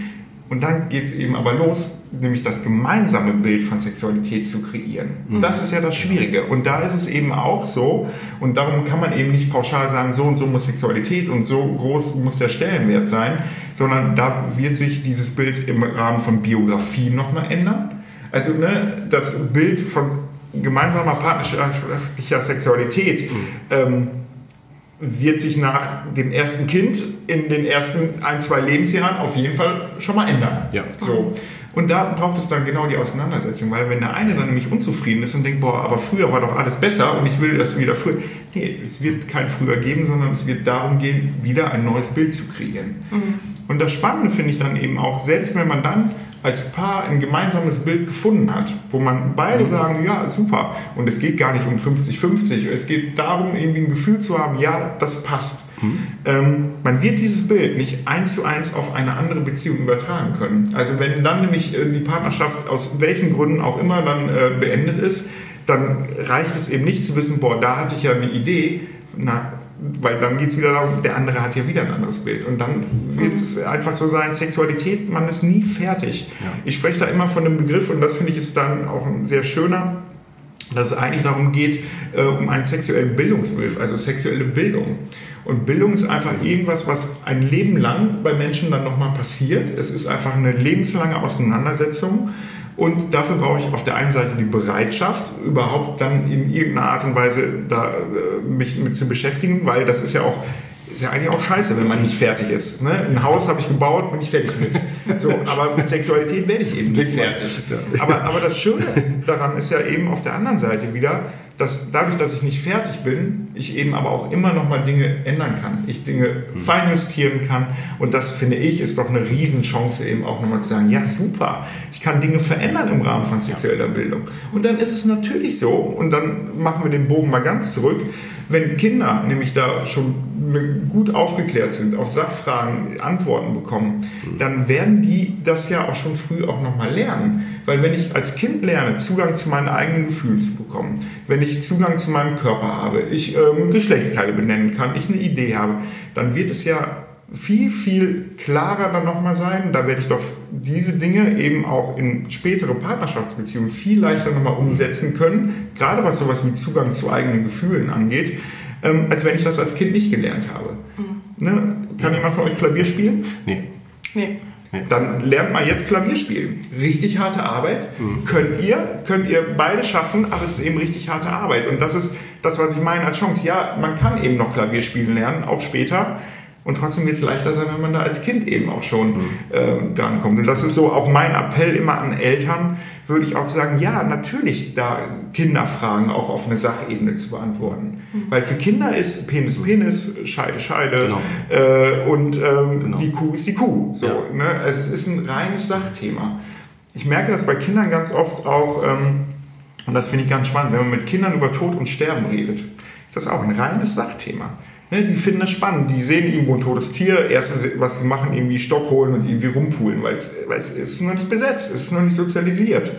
Und dann geht es eben aber los, nämlich das gemeinsame Bild von Sexualität zu kreieren. Mhm. Das ist ja das Schwierige. Und da ist es eben auch so, und darum kann man eben nicht pauschal sagen, so und so muss Sexualität und so groß muss der Stellenwert sein, sondern da wird sich dieses Bild im Rahmen von Biografie nochmal ändern. Also ne, das Bild von gemeinsamer partnerschaftlicher Sexualität. Mhm. Ähm, wird sich nach dem ersten Kind in den ersten ein, zwei Lebensjahren auf jeden Fall schon mal ändern. Ja. So. Und da braucht es dann genau die Auseinandersetzung, weil wenn der eine dann nämlich unzufrieden ist und denkt, boah, aber früher war doch alles besser und ich will das wieder früher. Nee, es wird kein früher geben, sondern es wird darum gehen, wieder ein neues Bild zu kreieren. Mhm. Und das Spannende finde ich dann eben auch, selbst wenn man dann als Paar ein gemeinsames Bild gefunden hat, wo man beide mhm. sagen, ja, super. Und es geht gar nicht um 50-50. Es geht darum, irgendwie ein Gefühl zu haben, ja, das passt. Mhm. Ähm, man wird dieses Bild nicht eins zu eins auf eine andere Beziehung übertragen können. Also wenn dann nämlich äh, die Partnerschaft aus welchen Gründen auch immer dann äh, beendet ist, dann reicht es eben nicht zu wissen, boah, da hatte ich ja eine Idee. Na, weil dann geht es wieder darum, der andere hat ja wieder ein anderes Bild. Und dann wird es einfach so sein, Sexualität, man ist nie fertig. Ja. Ich spreche da immer von einem Begriff und das finde ich ist dann auch ein sehr schöner, dass es eigentlich darum geht, äh, um einen sexuellen Bildungsbegriff, also sexuelle Bildung. Und Bildung ist einfach irgendwas, was ein Leben lang bei Menschen dann nochmal passiert. Es ist einfach eine lebenslange Auseinandersetzung und dafür brauche ich auf der einen Seite die Bereitschaft, überhaupt dann in irgendeiner Art und Weise da, äh, mich mit zu beschäftigen, weil das ist ja auch ist ja eigentlich auch scheiße, wenn man nicht fertig ist. Ne? Ein Haus habe ich gebaut, bin ich fertig mit. So, aber mit Sexualität werde ich eben nicht fertig. Aber, aber das Schöne daran ist ja eben auf der anderen Seite wieder, dass dadurch, dass ich nicht fertig bin, ich eben aber auch immer noch mal Dinge ändern kann. Ich Dinge mhm. feinjustieren kann. Und das finde ich ist doch eine Riesenchance eben auch nochmal zu sagen, ja super, ich kann Dinge verändern im Rahmen von sexueller Bildung. Und dann ist es natürlich so, und dann machen wir den Bogen mal ganz zurück, wenn Kinder nämlich da schon gut aufgeklärt sind, auf Sachfragen Antworten bekommen, dann werden die das ja auch schon früh auch nochmal lernen. Weil wenn ich als Kind lerne, Zugang zu meinen eigenen Gefühlen zu bekommen, wenn ich Zugang zu meinem Körper habe, ich ähm, Geschlechtsteile benennen kann, ich eine Idee habe, dann wird es ja viel, viel klarer dann nochmal sein. Da werde ich doch diese Dinge eben auch in spätere Partnerschaftsbeziehungen viel leichter nochmal umsetzen können, gerade was sowas wie Zugang zu eigenen Gefühlen angeht, ähm, als wenn ich das als Kind nicht gelernt habe. Mhm. Ne? Kann jemand von euch Klavier spielen? Nee. Nee. Dann lernt mal jetzt Klavier spielen. Richtig harte Arbeit. Mhm. Könnt ihr, könnt ihr beide schaffen, aber es ist eben richtig harte Arbeit. Und das ist das, was ich meine als Chance. Ja, man kann eben noch Klavier spielen lernen, auch später. Und trotzdem wird es leichter sein, wenn man da als Kind eben auch schon mhm. äh, drankommt. Und das ist so auch mein Appell immer an Eltern, würde ich auch sagen, ja, natürlich da Kinderfragen auch auf eine Sachebene zu beantworten. Mhm. Weil für Kinder ist Penis Penis, Scheide Scheide genau. äh, und ähm, genau. die Kuh ist die Kuh. So, ja. ne? also es ist ein reines Sachthema. Ich merke das bei Kindern ganz oft auch, ähm, und das finde ich ganz spannend, wenn man mit Kindern über Tod und Sterben redet, ist das auch ein reines Sachthema. Ne, die finden das spannend. Die sehen irgendwo ein totes Tier. Erste, was sie machen, irgendwie Stock holen und irgendwie rumpulen, weil es ist noch nicht besetzt, es ist noch nicht sozialisiert.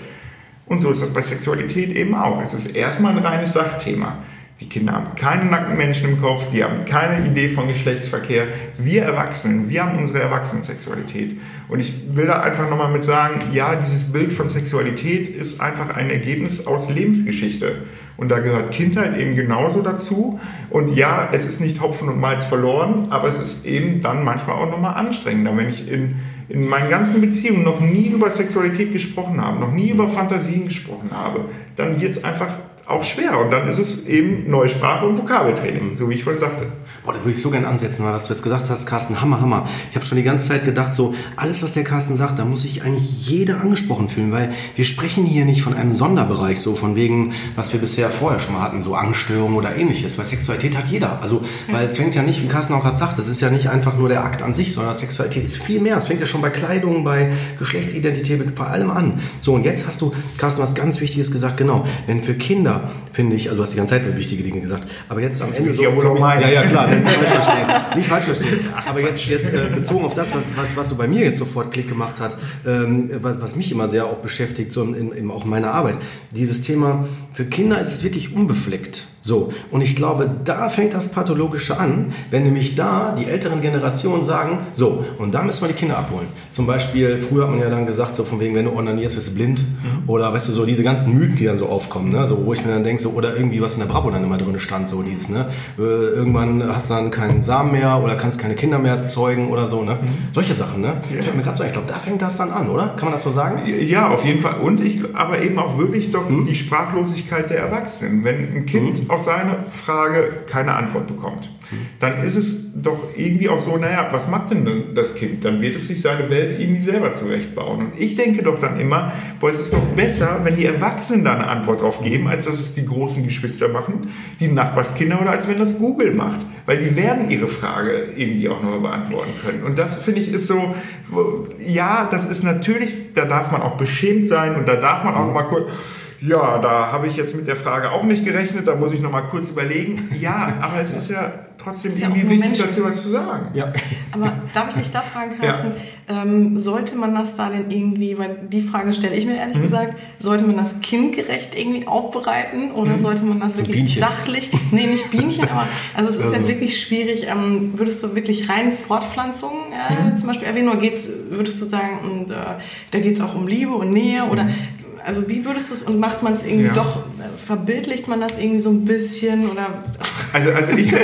Und so ist das bei Sexualität eben auch. Es ist erstmal ein reines Sachthema. Die Kinder haben keine nackten Menschen im Kopf, die haben keine Idee von Geschlechtsverkehr. Wir Erwachsenen, wir haben unsere Erwachsenensexualität. Und ich will da einfach nochmal mit sagen, ja, dieses Bild von Sexualität ist einfach ein Ergebnis aus Lebensgeschichte. Und da gehört Kindheit eben genauso dazu. Und ja, es ist nicht Hopfen und Malz verloren, aber es ist eben dann manchmal auch nochmal anstrengender, wenn ich in, in meinen ganzen Beziehungen noch nie über Sexualität gesprochen habe, noch nie über Fantasien gesprochen habe, dann wird es einfach auch schwer. Und dann ist es eben Neusprache und Vokabeltraining, so wie ich vorhin sagte. Boah, da würde ich so gerne ansetzen, was du jetzt gesagt hast, Carsten, Hammer, Hammer. Ich habe schon die ganze Zeit gedacht, so alles, was der Carsten sagt, da muss sich eigentlich jeder angesprochen fühlen, weil wir sprechen hier nicht von einem Sonderbereich, so von wegen, was wir bisher vorher schon mal hatten, so Angststörungen oder ähnliches, weil Sexualität hat jeder. Also, weil es fängt ja nicht, wie Carsten auch gerade sagt, es ist ja nicht einfach nur der Akt an sich, sondern Sexualität ist viel mehr. Es fängt ja schon bei Kleidung, bei Geschlechtsidentität, vor allem an. So, und jetzt hast du, Carsten, was ganz Wichtiges gesagt, genau, wenn für Kinder, finde ich, also du hast die ganze Zeit wichtige Dinge gesagt, aber jetzt am das Ende so, ja wohl auch ja, ja, klar, nicht falsch [LAUGHS] verstehen. Nicht falsch verstehen. Aber jetzt, jetzt äh, bezogen auf das, was, was, was so bei mir jetzt sofort Klick gemacht hat, ähm, was, was mich immer sehr auch beschäftigt, so in, in, auch in meiner Arbeit. Dieses Thema, für Kinder ist es wirklich unbefleckt. So, und ich glaube, da fängt das Pathologische an, wenn nämlich da die älteren Generationen sagen, so, und da müssen wir die Kinder abholen. Zum Beispiel, früher hat man ja dann gesagt, so von wegen, wenn du onanierst, wirst du blind. Mhm. Oder weißt du, so diese ganzen Mythen, die dann so aufkommen, ne? so, wo ich mir dann denke, so, oder irgendwie was in der Bravo dann immer drin stand, so dieses, ne? Äh, irgendwann hast du dann keinen Samen mehr oder kannst keine Kinder mehr zeugen oder so, ne? Mhm. Solche Sachen, ne? Ja. Fällt mir gerade so, ich glaube, da fängt das dann an, oder? Kann man das so sagen? Ja, auf jeden Fall. Und ich, aber eben auch wirklich doch mhm. die Sprachlosigkeit der Erwachsenen. Wenn ein Kind mhm auf seine Frage keine Antwort bekommt, dann ist es doch irgendwie auch so, naja, was macht denn das Kind? Dann wird es sich seine Welt irgendwie selber zurechtbauen. Und ich denke doch dann immer, boah, es ist doch besser, wenn die Erwachsenen da eine Antwort drauf geben, als dass es die großen Geschwister machen, die Nachbarskinder oder als wenn das Google macht. Weil die werden ihre Frage irgendwie auch nochmal beantworten können. Und das finde ich ist so, ja, das ist natürlich, da darf man auch beschämt sein und da darf man auch nochmal kurz ja, da habe ich jetzt mit der Frage auch nicht gerechnet, da muss ich noch mal kurz überlegen. Ja, aber es ist ja trotzdem ist irgendwie ja wichtig, dazu was zu sagen. Ja. Aber darf ich dich da fragen, Carsten, ja. ähm, sollte man das da denn irgendwie, weil die Frage stelle ich mir ehrlich mhm. gesagt, sollte man das kindgerecht irgendwie aufbereiten oder mhm. sollte man das wirklich Bienchen. sachlich, nee, nicht Bienchen, aber also es ist also. ja wirklich schwierig, ähm, würdest du wirklich rein Fortpflanzung äh, mhm. zum Beispiel erwähnen oder geht's, würdest du sagen, und, äh, da geht es auch um Liebe und Nähe oder mhm also wie würdest du es und macht man es irgendwie ja. doch, verbildlicht man das irgendwie so ein bisschen oder? Also, also ich, [LAUGHS] [LAUGHS] ja,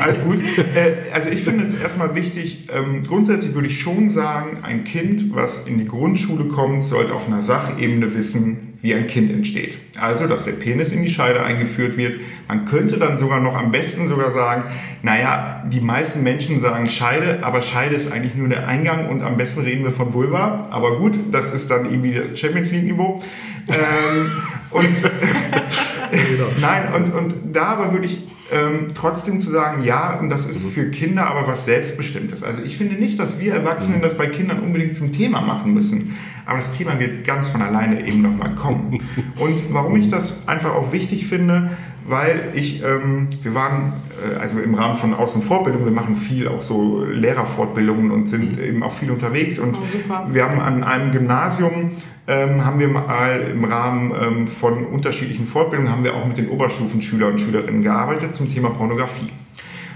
alles gut. Äh, also ich finde es erstmal wichtig, ähm, grundsätzlich würde ich schon sagen, ein Kind, was in die Grundschule kommt, sollte auf einer Sachebene wissen, wie ein Kind entsteht. Also, dass der Penis in die Scheide eingeführt wird. Man könnte dann sogar noch am besten sogar sagen, naja, die meisten Menschen sagen Scheide, aber Scheide ist eigentlich nur der Eingang und am besten reden wir von Vulva. Aber gut, das ist dann irgendwie das Champions League Niveau. Ähm, und nein, und, und da aber würde ich ähm, trotzdem zu sagen, ja, und das ist für Kinder aber was Selbstbestimmtes. Also ich finde nicht, dass wir Erwachsenen das bei Kindern unbedingt zum Thema machen müssen. Aber das Thema wird ganz von alleine eben nochmal kommen. [LAUGHS] Und warum ich das einfach auch wichtig finde, weil ich, ähm, wir waren äh, also im Rahmen von Außenfortbildung, wir machen viel auch so Lehrerfortbildungen und sind mhm. eben auch viel unterwegs. Und oh, wir haben an einem Gymnasium ähm, haben wir mal im Rahmen ähm, von unterschiedlichen Fortbildungen haben wir auch mit den Oberstufenschülern und Schülerinnen gearbeitet zum Thema Pornografie.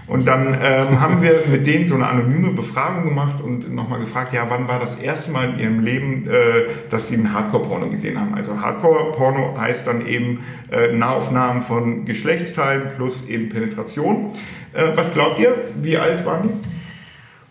Und dann ähm, haben wir mit denen so eine anonyme Befragung gemacht und nochmal gefragt, ja, wann war das erste Mal in ihrem Leben, äh, dass sie ein Hardcore-Porno gesehen haben? Also Hardcore-Porno heißt dann eben äh, Nahaufnahmen von Geschlechtsteilen plus eben Penetration. Äh, was glaubt ihr? Wie alt waren die?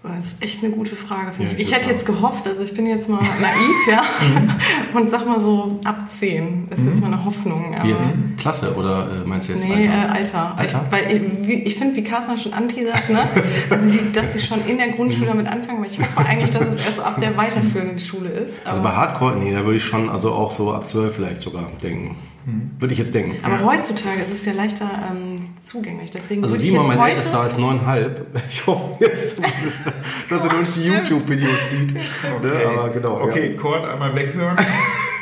Das ist echt eine gute Frage. Ja, ich, ich hätte jetzt gehofft, also ich bin jetzt mal [LAUGHS] naiv, ja, mhm. und sag mal so ab 10 ist jetzt mhm. meine Hoffnung. Wie jetzt? Klasse oder äh, meinst du jetzt nee, Alter? Äh, Alter. Alter? Ich, weil ich, ich finde, wie Carsten schon anteasert, ne? [LAUGHS] also die, dass sie schon in der Grundschule damit anfangen, aber ich hoffe eigentlich, dass es erst ab der weiterführenden Schule ist. also bei Hardcore, nee, da würde ich schon, also auch so ab 12 vielleicht sogar denken. Mhm. Würde ich jetzt denken. Aber heutzutage ist es ja leichter ähm, zugänglich. Deswegen also Simon, mein ältester ist neuneinhalb. [LAUGHS] Ich hoffe jetzt, dass er [LAUGHS] uns die YouTube-Videos sieht. [LAUGHS] Ne? Okay, ne? Aber genau, okay ja. Kord einmal weghören.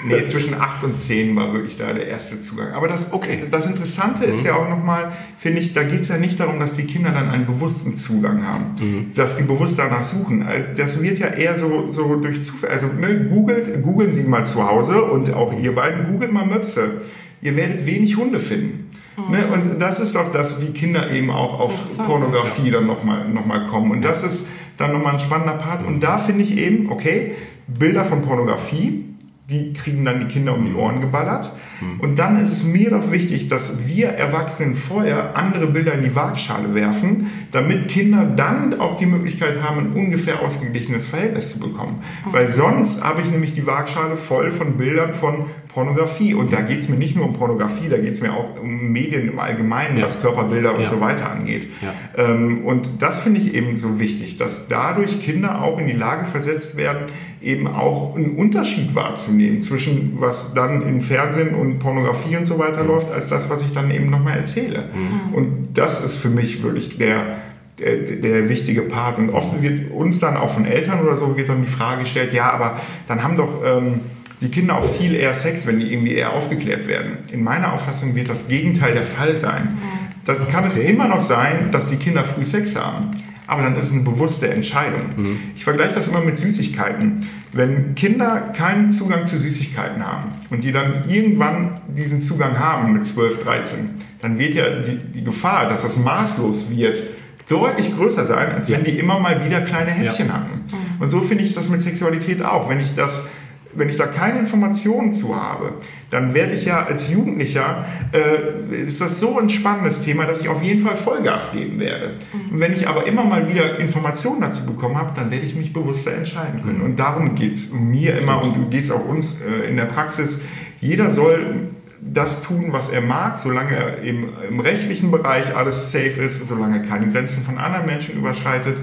Nee, zwischen 8 und 10 war wirklich da der erste Zugang. Aber das, okay, das Interessante ist mhm. ja auch nochmal, finde ich, da geht es ja nicht darum, dass die Kinder dann einen bewussten Zugang haben, mhm. dass die bewusst danach suchen. Äh, das wird ja eher so, so durch Zufall. Also ne, googelt, googeln Sie mal zu Hause und auch ihr beiden, googelt mal Möpse. Ihr werdet wenig Hunde finden. Mhm. Ne? Und das ist doch das, wie Kinder eben auch auf Pornografie dann nochmal noch mal kommen. Und das ist dann nochmal ein spannender Part. Und da finde ich eben, okay, Bilder von Pornografie, die kriegen dann die Kinder um die Ohren geballert. Mhm. Und dann ist es mir doch wichtig, dass wir Erwachsenen vorher andere Bilder in die Waagschale werfen, damit Kinder dann auch die Möglichkeit haben, ein ungefähr ausgeglichenes Verhältnis zu bekommen. Mhm. Weil sonst habe ich nämlich die Waagschale voll von Bildern von Pornografie. Und da geht es mir nicht nur um Pornografie, da geht es mir auch um Medien im Allgemeinen, ja. was Körperbilder und ja. so weiter angeht. Ja. Ähm, und das finde ich eben so wichtig, dass dadurch Kinder auch in die Lage versetzt werden, eben auch einen Unterschied wahrzunehmen zwischen was dann im Fernsehen und Pornografie und so weiter mhm. läuft, als das, was ich dann eben nochmal erzähle. Mhm. Und das ist für mich wirklich der, der, der, wichtige Part. Und oft wird uns dann auch von Eltern oder so wird dann die Frage gestellt, ja, aber dann haben doch... Ähm, die Kinder auch viel eher Sex, wenn die irgendwie eher aufgeklärt werden. In meiner Auffassung wird das Gegenteil der Fall sein. Dann kann okay. es immer noch sein, dass die Kinder früh Sex haben. Aber dann ist es eine bewusste Entscheidung. Mhm. Ich vergleiche das immer mit Süßigkeiten. Wenn Kinder keinen Zugang zu Süßigkeiten haben und die dann irgendwann diesen Zugang haben mit 12, 13, dann wird ja die, die Gefahr, dass das maßlos wird, deutlich größer sein, als wenn die immer mal wieder kleine Häppchen ja. hatten. Mhm. Und so finde ich das mit Sexualität auch. Wenn ich das wenn ich da keine Informationen zu habe, dann werde ich ja als Jugendlicher, äh, ist das so ein spannendes Thema, dass ich auf jeden Fall Vollgas geben werde. Mhm. Und wenn ich aber immer mal wieder Informationen dazu bekommen habe, dann werde ich mich bewusster entscheiden können. Und darum geht es mir immer und geht es auch uns äh, in der Praxis. Jeder soll das tun, was er mag, solange er eben im rechtlichen Bereich alles safe ist, solange er keine Grenzen von anderen Menschen überschreitet.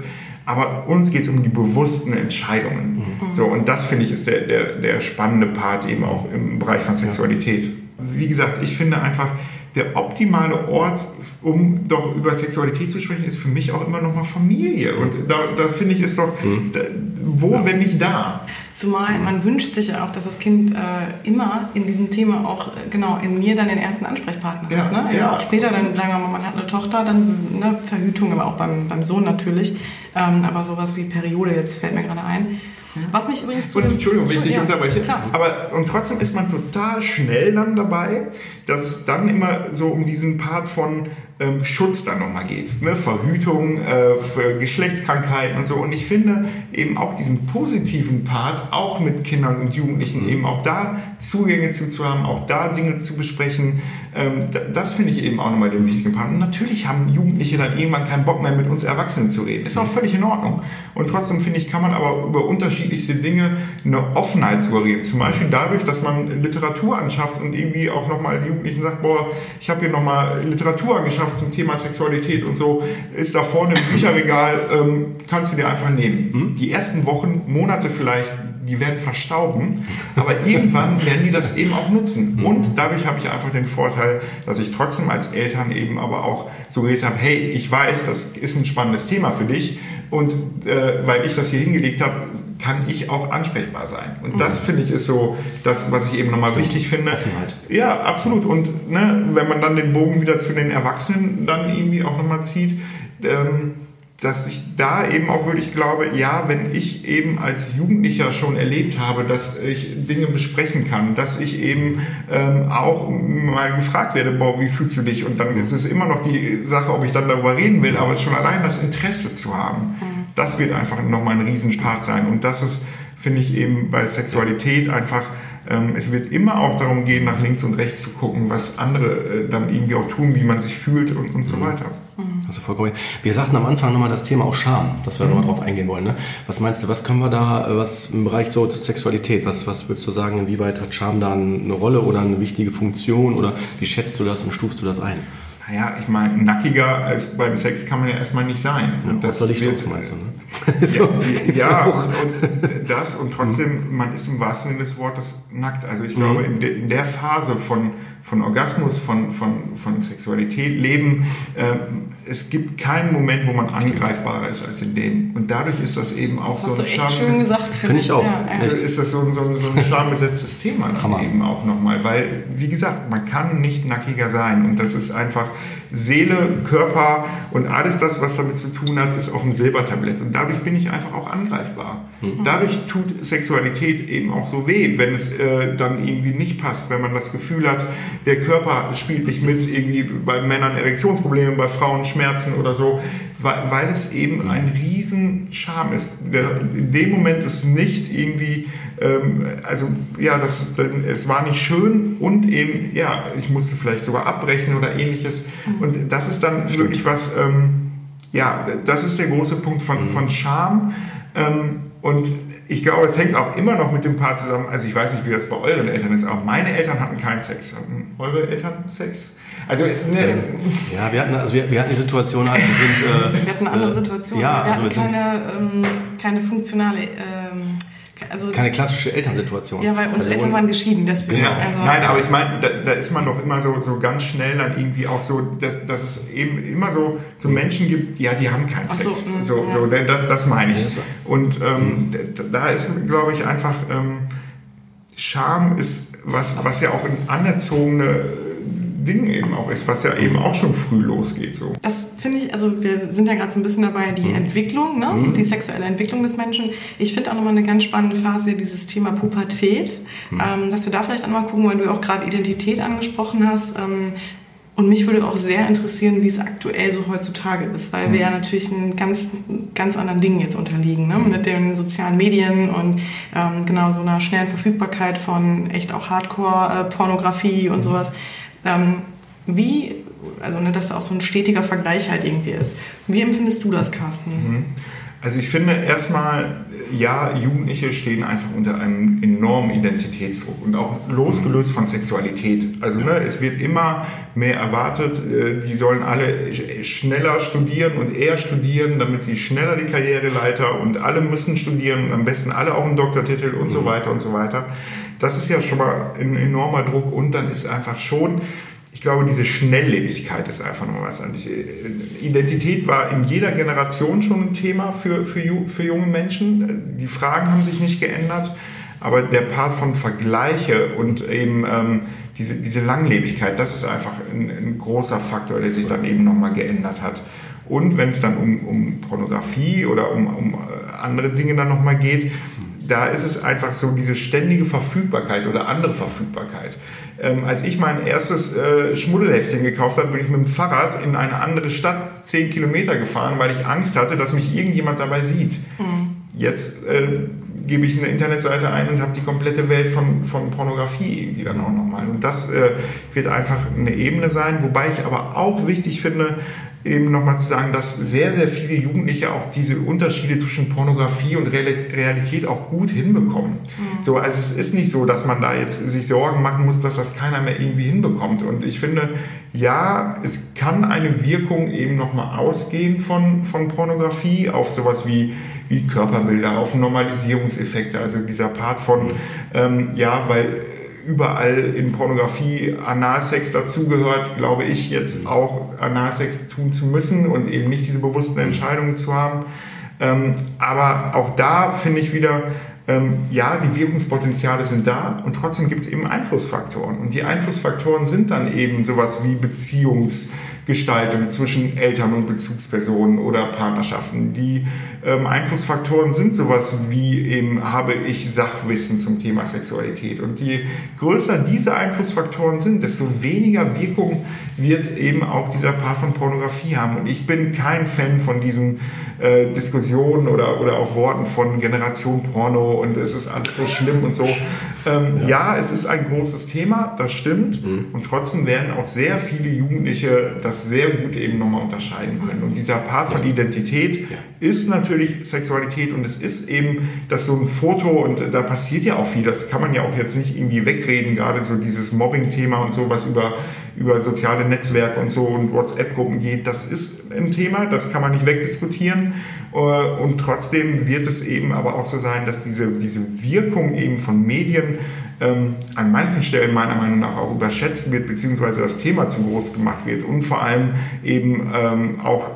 Aber uns geht es um die bewussten Entscheidungen. Mhm. So, und das finde ich ist der, der, der spannende Part eben auch im Bereich von Sexualität. Wie gesagt, ich finde einfach, der optimale Ort, um doch über Sexualität zu sprechen, ist für mich auch immer noch mal Familie. Und da, da finde ich, ist doch, mhm. da, wo, ja. wenn nicht da? Zumal man wünscht sich ja auch, dass das Kind äh, immer in diesem Thema auch, äh, genau, in mir dann den ersten Ansprechpartner ja, hat. Ne? Ja, ja, auch später dann, sagen wir mal, man hat eine Tochter, dann ne, Verhütung, aber auch beim, beim Sohn natürlich. Ähm, aber sowas wie Periode, jetzt fällt mir gerade ein. Was mich übrigens so. Und, Entschuldigung, wenn ich dich ja, unterbreche. Klar. Aber und trotzdem ist man total schnell dann dabei, dass es dann immer so um diesen Part von ähm, Schutz dann nochmal geht. Ne? Verhütung, äh, für Geschlechtskrankheiten und so. Und ich finde eben auch diesen positiven Part, auch mit Kindern und Jugendlichen, mhm. eben auch da Zugänge zu, zu haben, auch da Dinge zu besprechen, ähm, das finde ich eben auch nochmal den wichtigen Part. Und natürlich haben Jugendliche dann irgendwann keinen Bock mehr mit uns Erwachsenen zu reden. Ist auch völlig in Ordnung. Und trotzdem finde ich, kann man aber über unterschiedlichste Dinge eine Offenheit suggerieren. Zum Beispiel dadurch, dass man Literatur anschafft und irgendwie auch nochmal Jugendlichen sagt, boah, ich habe hier nochmal Literatur angeschafft zum Thema Sexualität und so, ist da vorne im Bücherregal, ähm, kannst du dir einfach nehmen. Mhm. Die ersten Wochen, Monate vielleicht die werden verstauben, aber irgendwann werden die das eben auch nutzen. Mhm. Und dadurch habe ich einfach den Vorteil, dass ich trotzdem als Eltern eben aber auch so geredet habe, hey, ich weiß, das ist ein spannendes Thema für dich und äh, weil ich das hier hingelegt habe, kann ich auch ansprechbar sein. Und mhm. das finde ich ist so das, was ich eben nochmal wichtig finde. Offenheit. Ja, absolut. Und ne, wenn man dann den Bogen wieder zu den Erwachsenen dann irgendwie auch nochmal zieht, ähm, dass ich da eben auch wirklich glaube, ja, wenn ich eben als Jugendlicher schon erlebt habe, dass ich Dinge besprechen kann, dass ich eben ähm, auch mal gefragt werde, boah, wie fühlst du dich? Und dann ist es immer noch die Sache, ob ich dann darüber reden will, aber schon allein das Interesse zu haben, mhm. das wird einfach nochmal ein Riesenpart sein. Und das ist, finde ich, eben bei Sexualität einfach es wird immer auch darum gehen, nach links und rechts zu gucken, was andere äh, dann irgendwie auch tun, wie man sich fühlt und, und so mhm. weiter. Also vollkommen. Wir sagten am Anfang nochmal das Thema auch Scham, dass wir mhm. nochmal drauf eingehen wollen. Ne? Was meinst du, was können wir da, äh, was im Bereich so Sexualität, was, was würdest du sagen, inwieweit hat Scham da eine Rolle oder eine wichtige Funktion oder wie schätzt du das und stufst du das ein? Naja, ich meine, nackiger als beim Sex kann man ja erstmal nicht sein. Ja, und das soll ich wird, meinst du, ne? [LAUGHS] so, ja, ja und das und trotzdem, man ist im wahrsten Sinne des Wortes nackt. Also ich glaube, mhm. in, de, in der Phase von von Orgasmus, von, von, von Sexualität leben. Ähm, es gibt keinen Moment, wo man angreifbarer ist als in dem. Und dadurch ist das eben auch das so ein Charme. schön gesagt. Finde ich auch. Ja, also ist das so, so, so ein schambesetztes Thema dann Hammer. eben auch nochmal. Weil, wie gesagt, man kann nicht nackiger sein. Und das ist einfach Seele, Körper und alles das, was damit zu tun hat, ist auf dem Silbertablett. Und dadurch bin ich einfach auch angreifbar. Mhm. Dadurch tut Sexualität eben auch so weh, wenn es äh, dann irgendwie nicht passt, wenn man das Gefühl hat, der Körper spielt nicht mit, irgendwie bei Männern Erektionsprobleme, bei Frauen Schmerzen oder so, weil, weil es eben ein riesen Charme ist. Der, in dem Moment ist nicht irgendwie, also ja, das, es war nicht schön und eben, ja, ich musste vielleicht sogar abbrechen oder ähnliches. Mhm. Und das ist dann Stimmt. wirklich was, ähm, ja, das ist der große Punkt von, mhm. von Charme. Ähm, und ich glaube, es hängt auch immer noch mit dem Paar zusammen. Also ich weiß nicht, wie das bei euren Eltern ist, aber meine Eltern hatten keinen Sex. Hatten eure Eltern Sex? Also ne, ähm, ja, wir hatten also wir, wir hatten die Situation halt, wir sind äh, wir hatten andere äh, Situationen. Ja, wir also hatten wir keine, ähm, keine funktionale ähm, also, keine klassische Elternsituation. Ja, weil unsere also, Eltern waren geschieden, deswegen. Ja. Also, Nein, aber ich meine, da, da, ist man doch immer so, so ganz schnell dann irgendwie auch so, dass, dass es eben immer so, so Menschen gibt, ja, die haben keinen Sex. So, so, ja. so das, das meine ich. Und ähm, da ist, glaube ich, einfach ähm, Scham ist was, was ja auch in anerzogene Ding eben auch ist, was ja eben auch schon früh losgeht. So. Das finde ich, also wir sind ja gerade so ein bisschen dabei, die mhm. Entwicklung, ne? Mhm. die sexuelle Entwicklung des Menschen. Ich finde auch nochmal eine ganz spannende Phase dieses Thema Pubertät, mhm. ähm, dass wir da vielleicht einmal gucken, weil du auch gerade Identität angesprochen hast. Ähm, und mich würde auch sehr interessieren, wie es aktuell so heutzutage ist, weil wir ja mhm. natürlich einen ganz, ganz anderen Dingen jetzt unterliegen, ne? Mhm. mit den sozialen Medien und ähm, genau so einer schnellen Verfügbarkeit von echt auch Hardcore-Pornografie äh, und mhm. sowas. Ähm, wie, also ne, dass auch so ein stetiger Vergleich halt irgendwie ist. Wie empfindest du das, Carsten? Mhm. Also ich finde erstmal, ja, Jugendliche stehen einfach unter einem enormen Identitätsdruck und auch losgelöst von Sexualität. Also ne, es wird immer mehr erwartet, äh, die sollen alle schneller studieren und eher studieren, damit sie schneller die Karriereleiter und alle müssen studieren und am besten alle auch einen Doktortitel und so mhm. weiter und so weiter. Das ist ja schon mal ein enormer Druck und dann ist einfach schon ich glaube, diese Schnelllebigkeit ist einfach nochmal was anderes. Identität war in jeder Generation schon ein Thema für, für, für junge Menschen. Die Fragen haben sich nicht geändert, aber der Part von Vergleiche und eben ähm, diese, diese Langlebigkeit, das ist einfach ein, ein großer Faktor, der sich dann eben nochmal geändert hat. Und wenn es dann um, um Pornografie oder um, um äh, andere Dinge dann nochmal geht, da ist es einfach so diese ständige Verfügbarkeit oder andere Verfügbarkeit. Ähm, als ich mein erstes äh, Schmuddelheftchen gekauft habe, bin ich mit dem Fahrrad in eine andere Stadt zehn Kilometer gefahren, weil ich Angst hatte, dass mich irgendjemand dabei sieht. Mhm. Jetzt äh, gebe ich eine Internetseite ein und habe die komplette Welt von, von Pornografie irgendwie dann auch nochmal. Und das äh, wird einfach eine Ebene sein, wobei ich aber auch wichtig finde, eben nochmal zu sagen, dass sehr, sehr viele Jugendliche auch diese Unterschiede zwischen Pornografie und Realität auch gut hinbekommen. Mhm. So, also es ist nicht so, dass man da jetzt sich Sorgen machen muss, dass das keiner mehr irgendwie hinbekommt. Und ich finde, ja, es kann eine Wirkung eben nochmal ausgehen von, von Pornografie auf sowas wie, wie Körperbilder, auf Normalisierungseffekte, also dieser Part von, mhm. ähm, ja, weil überall in Pornografie Analsex dazugehört, glaube ich jetzt auch Analsex tun zu müssen und eben nicht diese bewussten Entscheidungen zu haben. Ähm, aber auch da finde ich wieder, ähm, ja, die Wirkungspotenziale sind da und trotzdem gibt es eben Einflussfaktoren. Und die Einflussfaktoren sind dann eben sowas wie Beziehungs- Gestaltung zwischen Eltern und Bezugspersonen oder Partnerschaften. Die ähm, Einflussfaktoren sind sowas wie eben habe ich Sachwissen zum Thema Sexualität. Und je größer diese Einflussfaktoren sind, desto weniger Wirkung wird eben auch dieser Part von Pornografie haben. Und ich bin kein Fan von diesen äh, Diskussionen oder, oder auch Worten von Generation Porno und es ist alles so schlimm und so. Ähm, ja. ja. es ist ein großes Thema, das stimmt. Mhm. Und trotzdem werden auch sehr viele Jugendliche das sehr gut eben nochmal unterscheiden können. Und dieser Part von Identität ja. ist natürlich Sexualität und es ist eben das so ein Foto und da passiert ja auch viel. Das kann man ja auch jetzt nicht irgendwie wegreden, gerade so dieses Mobbing-Thema und so, was über, über soziale Netzwerke und so und WhatsApp-Gruppen geht. Das ist ein Thema, das kann man nicht wegdiskutieren. Äh, und trotzdem wird es eben aber auch so sein, dass diese, diese Wirkung eben von Medien ähm, an manchen Stellen meiner Meinung nach auch überschätzt wird, beziehungsweise das Thema zu groß gemacht wird und vor allem eben ähm, auch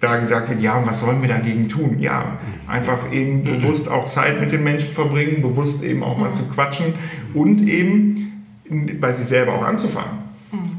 da gesagt wird, ja, und was sollen wir dagegen tun? Ja, einfach eben bewusst auch Zeit mit den Menschen verbringen, bewusst eben auch mal zu quatschen und eben bei sich selber auch anzufangen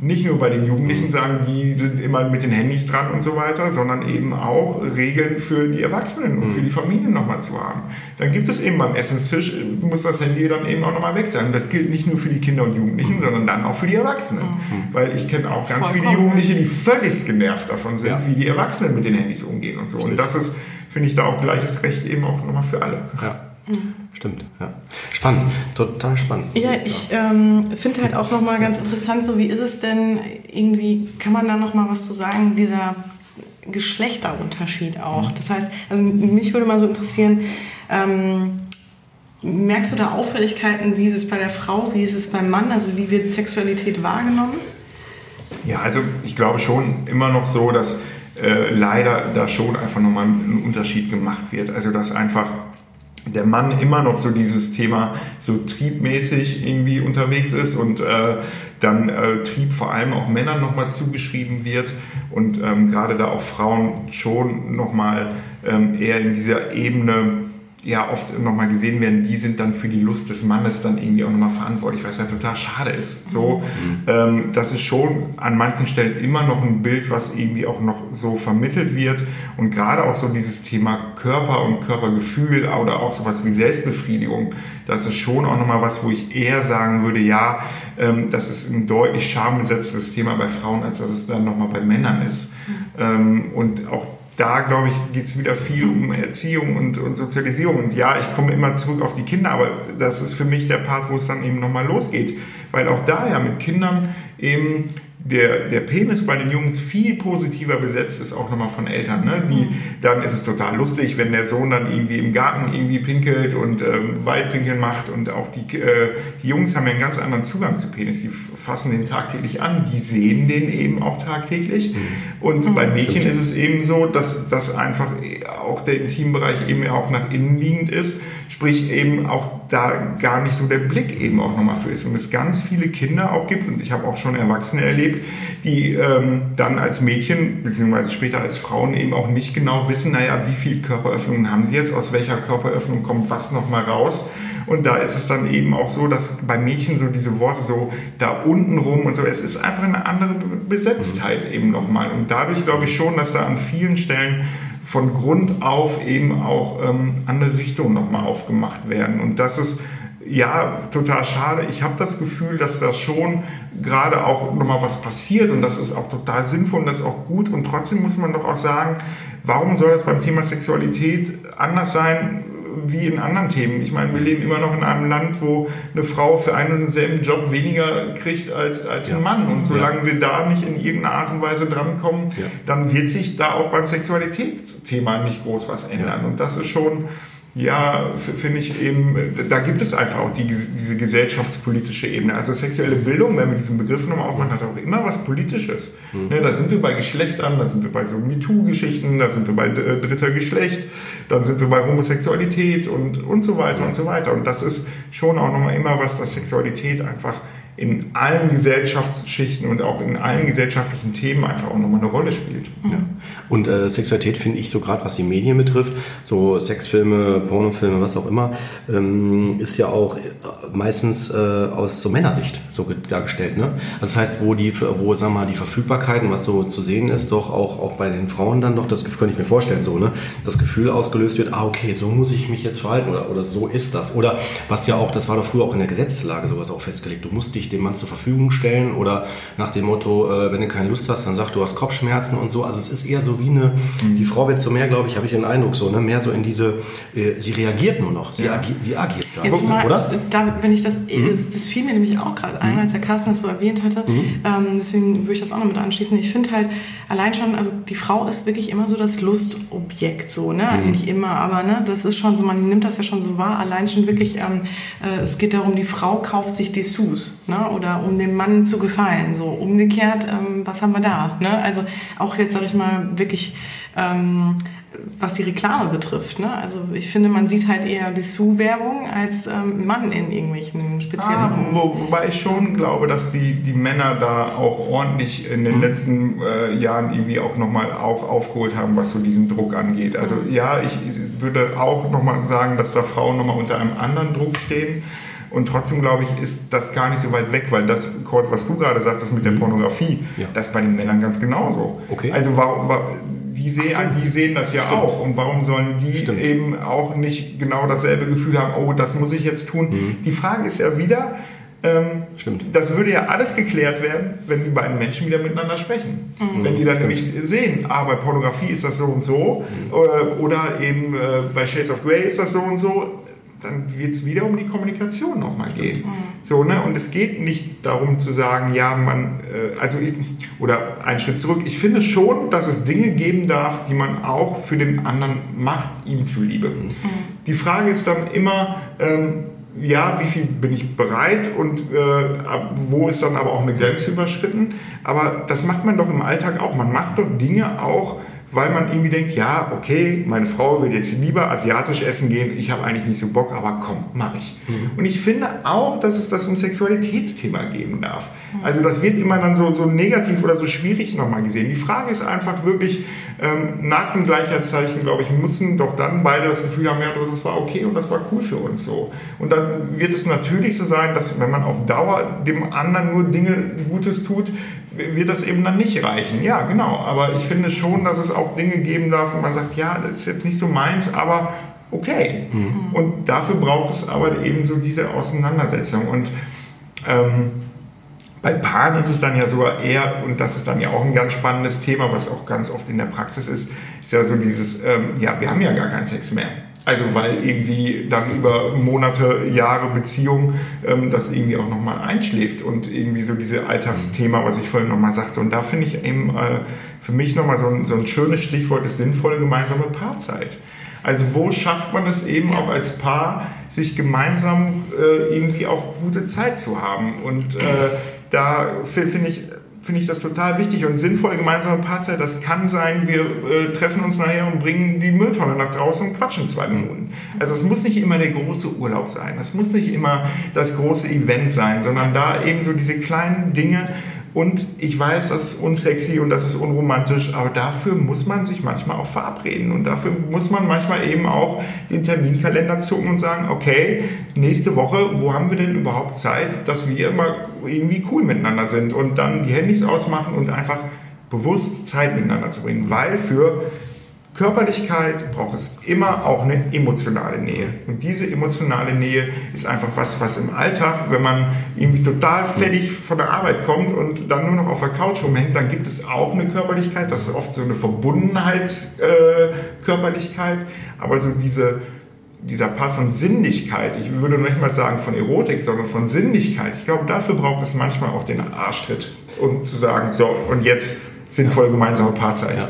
nicht nur bei den Jugendlichen sagen, die sind immer mit den Handys dran und so weiter, sondern eben auch Regeln für die Erwachsenen und für die Familien nochmal zu haben. Dann gibt es eben beim Essenstisch, muss das Handy dann eben auch nochmal weg sein. Das gilt nicht nur für die Kinder und Jugendlichen, sondern dann auch für die Erwachsenen. Mhm. Weil ich kenne auch ganz Vollkommen. viele Jugendliche, die völlig genervt davon sind, ja. wie die Erwachsenen mit den Handys umgehen und so. Und das ist, finde ich, da auch gleiches Recht eben auch nochmal für alle. Ja. Mhm. Stimmt, ja. Spannend, total spannend. Ja, ich ähm, finde halt auch nochmal ganz interessant, so wie ist es denn irgendwie, kann man da nochmal was zu sagen, dieser Geschlechterunterschied auch. Mhm. Das heißt, also mich würde mal so interessieren, ähm, merkst du da Auffälligkeiten, wie ist es bei der Frau, wie ist es beim Mann, also wie wird Sexualität wahrgenommen? Ja, also ich glaube schon immer noch so, dass äh, leider da schon einfach nochmal ein Unterschied gemacht wird. Also dass einfach der Mann immer noch so dieses Thema so triebmäßig irgendwie unterwegs ist und äh, dann äh, Trieb vor allem auch Männern nochmal zugeschrieben wird und ähm, gerade da auch Frauen schon nochmal ähm, eher in dieser Ebene ja oft nochmal gesehen werden, die sind dann für die Lust des Mannes dann irgendwie auch nochmal verantwortlich, was ja total schade ist. So, mhm. ähm, das ist schon an manchen Stellen immer noch ein Bild, was irgendwie auch noch so vermittelt wird und gerade auch so dieses Thema Körper und Körpergefühl oder auch sowas wie Selbstbefriedigung, das ist schon auch nochmal was, wo ich eher sagen würde, ja, ähm, das ist ein deutlich schambesetztes Thema bei Frauen, als dass es dann nochmal bei Männern ist. Mhm. Ähm, und auch da, glaube ich, geht es wieder viel um Erziehung und, und, Sozialisierung. Und ja, ich komme immer zurück auf die Kinder, aber das ist für mich der Part, wo es dann eben nochmal losgeht. Weil auch da ja mit Kindern eben der, der Penis bei den Jungs viel positiver besetzt ist, auch nochmal von Eltern. Ne? Die, dann ist es total lustig, wenn der Sohn dann irgendwie im Garten irgendwie pinkelt und ähm, Waldpinkeln macht und auch die, äh, die Jungs haben ja einen ganz anderen Zugang zu Penis. Die fassen den tagtäglich an, die sehen den eben auch tagtäglich. Mhm. Und mhm. bei Mädchen ist es eben so, dass, dass einfach auch der Intimbereich eben auch nach innen liegend ist sprich eben auch da gar nicht so der Blick eben auch nochmal für ist und es ganz viele Kinder auch gibt und ich habe auch schon Erwachsene erlebt, die ähm, dann als Mädchen beziehungsweise später als Frauen eben auch nicht genau wissen, naja, wie viele Körperöffnungen haben sie jetzt, aus welcher Körperöffnung kommt was nochmal raus. Und da ist es dann eben auch so, dass bei Mädchen so diese Worte so da unten rum und so, es ist einfach eine andere Besetztheit eben nochmal. Und dadurch glaube ich schon, dass da an vielen Stellen von Grund auf eben auch ähm, andere Richtungen nochmal aufgemacht werden. Und das ist ja total schade. Ich habe das Gefühl, dass da schon gerade auch nochmal was passiert und das ist auch total sinnvoll und das ist auch gut. Und trotzdem muss man doch auch sagen, warum soll das beim Thema Sexualität anders sein? Wie in anderen Themen. Ich meine, wir leben immer noch in einem Land, wo eine Frau für einen und denselben Job weniger kriegt als, als ja. ein Mann. Und solange ja. wir da nicht in irgendeiner Art und Weise drankommen, ja. dann wird sich da auch beim Sexualitätsthema nicht groß was ändern. Und das ist schon ja, finde ich eben, da gibt es einfach auch die, diese gesellschaftspolitische Ebene. Also sexuelle Bildung, wenn wir diesen Begriff nochmal aufmachen, hat auch immer was Politisches. Mhm. Ne, da sind wir bei Geschlechtern, da sind wir bei so MeToo-Geschichten, da sind wir bei dritter Geschlecht, dann sind wir bei Homosexualität und, und so weiter und so weiter. Und das ist schon auch nochmal immer was, dass Sexualität einfach in allen Gesellschaftsschichten und auch in allen gesellschaftlichen Themen einfach auch nochmal eine Rolle spielt. Ja. Und äh, Sexualität finde ich so gerade, was die Medien betrifft, so Sexfilme, Pornofilme, was auch immer, ähm, ist ja auch äh, meistens äh, aus so Männersicht so dargestellt. Ne? Also das heißt, wo die, wo sagen mal die Verfügbarkeiten, was so zu sehen ist, doch auch, auch bei den Frauen dann doch das könnte ich mir vorstellen, so ne, das Gefühl ausgelöst wird, ah okay, so muss ich mich jetzt verhalten oder oder so ist das oder was ja auch, das war doch früher auch in der Gesetzeslage sowas auch festgelegt. Du musst dich dich dem Mann zur Verfügung stellen oder nach dem Motto, äh, wenn du keine Lust hast, dann sag du hast Kopfschmerzen und so. Also es ist eher so wie eine, mhm. die Frau wird so mehr, glaube ich, habe ich den Eindruck so, ne, mehr so in diese, äh, sie reagiert nur noch, sie, ja. agi sie agiert. Jetzt mal, oder? Da, wenn ich das, mhm. das, das fiel mir nämlich auch gerade ein, mhm. als der Carsten das so erwähnt hatte, mhm. ähm, deswegen würde ich das auch noch mit anschließen. Ich finde halt allein schon, also die Frau ist wirklich immer so das Lustobjekt, so, ne, also mhm. nicht immer, aber ne, das ist schon so, man nimmt das ja schon so wahr, allein schon wirklich, ähm, äh, es geht darum, die Frau kauft sich Dessous, ne, oder um dem Mann zu gefallen. So umgekehrt, ähm, was haben wir da? Ne? Also auch jetzt sage ich mal wirklich, ähm, was die Reklame betrifft. Ne? Also ich finde, man sieht halt eher Dessous-Werbung als ähm, Mann in irgendwelchen speziellen. Ah, wobei ich schon glaube, dass die, die Männer da auch ordentlich in den mhm. letzten äh, Jahren irgendwie auch nochmal auch aufgeholt haben, was so diesen Druck angeht. Also mhm. ja, ich würde auch nochmal sagen, dass da Frauen nochmal unter einem anderen Druck stehen. Und trotzdem, glaube ich, ist das gar nicht so weit weg, weil das, Kurt, was du gerade sagtest mit der mhm. Pornografie, ja. das ist bei den Männern ganz genauso. Okay. Also warum, die, sehen, so. die sehen das ja Stimmt. auch. Und warum sollen die Stimmt. eben auch nicht genau dasselbe Gefühl haben, oh, das muss ich jetzt tun? Mhm. Die Frage ist ja wieder, ähm, Stimmt. Das würde ja alles geklärt werden, wenn die beiden Menschen wieder miteinander sprechen. Mhm. Wenn die dann Stimmt. nämlich sehen, ah, bei Pornografie ist das so und so, mhm. oder, oder eben äh, bei Shades of Grey ist das so und so dann wird es wieder um die Kommunikation nochmal gehen. Mhm. So, ne? Und es geht nicht darum zu sagen, ja, man, äh, also, oder einen Schritt zurück. Ich finde schon, dass es Dinge geben darf, die man auch für den anderen macht, ihm zuliebe. Mhm. Die Frage ist dann immer, ähm, ja, wie viel bin ich bereit und äh, wo ist dann aber auch eine Grenze überschritten. Aber das macht man doch im Alltag auch. Man macht doch Dinge auch, weil man irgendwie denkt, ja, okay, meine Frau will jetzt lieber asiatisch essen gehen, ich habe eigentlich nicht so Bock, aber komm, mache ich. Mhm. Und ich finde auch, dass es das um Sexualitätsthema geben darf. Mhm. Also das wird immer dann so, so negativ oder so schwierig nochmal gesehen. Die Frage ist einfach wirklich, ähm, nach dem Gleichheitszeichen, glaube ich, müssen doch dann beide das Gefühl haben, ja, das war okay und das war cool für uns so. Und dann wird es natürlich so sein, dass wenn man auf Dauer dem anderen nur Dinge Gutes tut, wird das eben dann nicht reichen. Ja, genau. Aber ich finde schon, dass es auch Dinge geben darf, wo man sagt, ja, das ist jetzt nicht so meins, aber okay. Mhm. Und dafür braucht es aber eben so diese Auseinandersetzung. Und ähm, bei Paaren ist es dann ja sogar eher, und das ist dann ja auch ein ganz spannendes Thema, was auch ganz oft in der Praxis ist, ist ja so dieses, ähm, ja, wir haben ja gar keinen Sex mehr. Also weil irgendwie dann über Monate, Jahre Beziehung ähm, das irgendwie auch nochmal einschläft und irgendwie so diese Alltagsthema, was ich vorhin nochmal sagte. Und da finde ich eben äh, für mich nochmal so ein, so ein schönes Stichwort ist sinnvolle gemeinsame Paarzeit. Also wo schafft man es eben auch als Paar, sich gemeinsam äh, irgendwie auch gute Zeit zu haben? Und äh, da finde ich finde ich das total wichtig und sinnvolle gemeinsame Paarzeit. Das kann sein, wir äh, treffen uns nachher und bringen die Mülltonne nach draußen und quatschen zwei Minuten. Also es muss nicht immer der große Urlaub sein, das muss nicht immer das große Event sein, sondern da eben so diese kleinen Dinge, und ich weiß, das ist unsexy und das ist unromantisch, aber dafür muss man sich manchmal auch verabreden. Und dafür muss man manchmal eben auch den Terminkalender zucken und sagen, okay, nächste Woche, wo haben wir denn überhaupt Zeit, dass wir immer irgendwie cool miteinander sind und dann die Handys ausmachen und einfach bewusst Zeit miteinander zu bringen. Weil für Körperlichkeit braucht es immer auch eine emotionale Nähe. Und diese emotionale Nähe ist einfach was, was im Alltag, wenn man irgendwie total fertig von der Arbeit kommt und dann nur noch auf der Couch rumhängt, dann gibt es auch eine Körperlichkeit. Das ist oft so eine Verbundenheitskörperlichkeit. Äh, Aber so diese, dieser Part von Sinnlichkeit, ich würde nicht mal sagen von Erotik, sondern von Sinnlichkeit, ich glaube, dafür braucht es manchmal auch den Arschtritt, um zu sagen, so, und jetzt sinnvoll gemeinsame Paarzeit. Ja.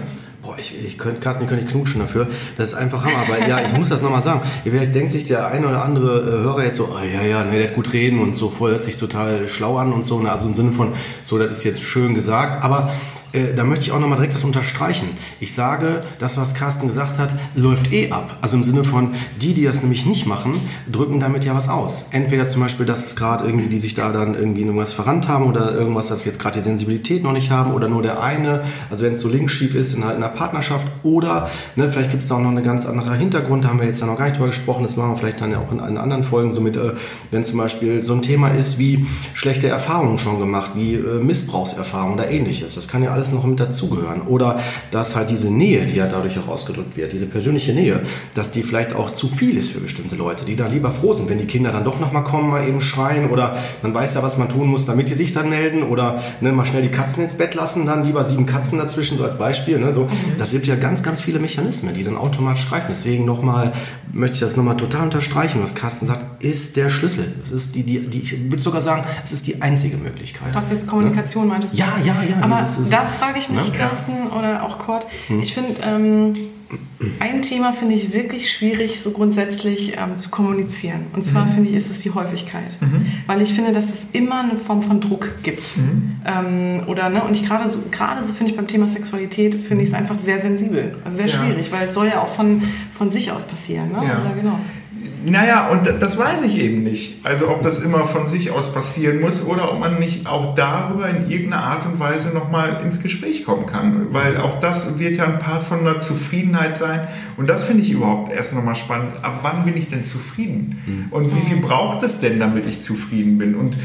Ich, ich könnte, Carsten, ich könnte nicht knutschen dafür. Das ist einfach Hammer. Weil, ja, ich muss das nochmal sagen. Vielleicht denkt sich der eine oder andere äh, Hörer jetzt so, oh, ja, ja, ne, der hat gut reden und so, voll hört sich total schlau an und so. Ne? Also im Sinne von, so, das ist jetzt schön gesagt. Aber äh, da möchte ich auch nochmal direkt das unterstreichen. Ich sage, das, was Carsten gesagt hat, läuft eh ab. Also im Sinne von, die, die das nämlich nicht machen, drücken damit ja was aus. Entweder zum Beispiel, dass es gerade irgendwie, die sich da dann irgendwie irgendwas verrannt haben oder irgendwas, dass jetzt gerade die Sensibilität noch nicht haben oder nur der eine, also wenn es so links schief ist in einer, in einer Partnerschaft oder ne, vielleicht gibt es da auch noch einen ganz anderen Hintergrund, da haben wir jetzt da noch gar nicht drüber gesprochen, das machen wir vielleicht dann ja auch in, in anderen Folgen, somit, äh, wenn zum Beispiel so ein Thema ist wie schlechte Erfahrungen schon gemacht, wie äh, Missbrauchserfahrungen oder ähnliches. Das kann ja alles noch mit dazugehören. Oder dass halt diese Nähe, die ja dadurch auch ausgedrückt wird, diese persönliche Nähe, dass die vielleicht auch zu viel ist für bestimmte Leute, die da lieber froh sind, wenn die Kinder dann doch nochmal kommen, mal eben schreien oder man weiß ja, was man tun muss, damit die sich dann melden oder ne, mal schnell die Katzen ins Bett lassen, dann lieber sieben Katzen dazwischen, so als Beispiel. Ne, so. Das gibt ja ganz, ganz viele Mechanismen, die dann automatisch greifen. Deswegen nochmal, möchte ich das nochmal total unterstreichen, was Carsten sagt, ist der Schlüssel. Das ist die, die, die ich würde sogar sagen, es ist die einzige Möglichkeit. Was jetzt Kommunikation ne? meintest du? Ja, ja, ja. Aber dieses, da frage ich mich, ne? Carsten oder auch Kurt, hm. ich finde, ähm, ein Thema finde ich wirklich schwierig, so grundsätzlich ähm, zu kommunizieren. Und zwar mhm. finde ich, ist es die Häufigkeit. Mhm. Weil ich finde, dass es immer eine Form von Druck gibt. Mhm. Ähm, oder, ne, und ich gerade so, gerade so finde ich beim Thema Sexualität, finde ich es einfach sehr sensibel. Also sehr ja. schwierig, weil es soll ja auch von, von sich aus passieren. Ne? Ja. Oder, genau. Naja, und das weiß ich eben nicht. Also ob das immer von sich aus passieren muss oder ob man nicht auch darüber in irgendeiner Art und Weise nochmal ins Gespräch kommen kann. Weil auch das wird ja ein Part von einer Zufriedenheit sein. Und das finde ich überhaupt erst nochmal spannend. Ab wann bin ich denn zufrieden? Mhm. Und wie viel braucht es denn, damit ich zufrieden bin? Und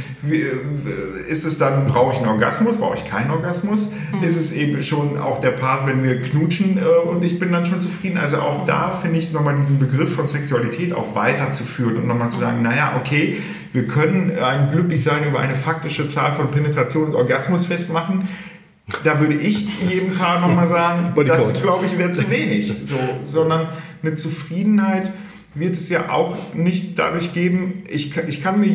ist es dann, brauche ich einen Orgasmus? Brauche ich keinen Orgasmus? Mhm. Ist es eben schon auch der Part, wenn wir knutschen äh, und ich bin dann schon zufrieden? Also auch da finde ich nochmal diesen Begriff von Sexualität auch weiter weiterzuführen und nochmal zu sagen, naja, okay, wir können ein Glücklichsein über eine faktische Zahl von Penetration und Orgasmus festmachen. Da würde ich jedem Paar nochmal sagen, [LAUGHS] das glaube ich wäre zu wenig. So, sondern eine Zufriedenheit wird es ja auch nicht dadurch geben, ich, ich kann mir,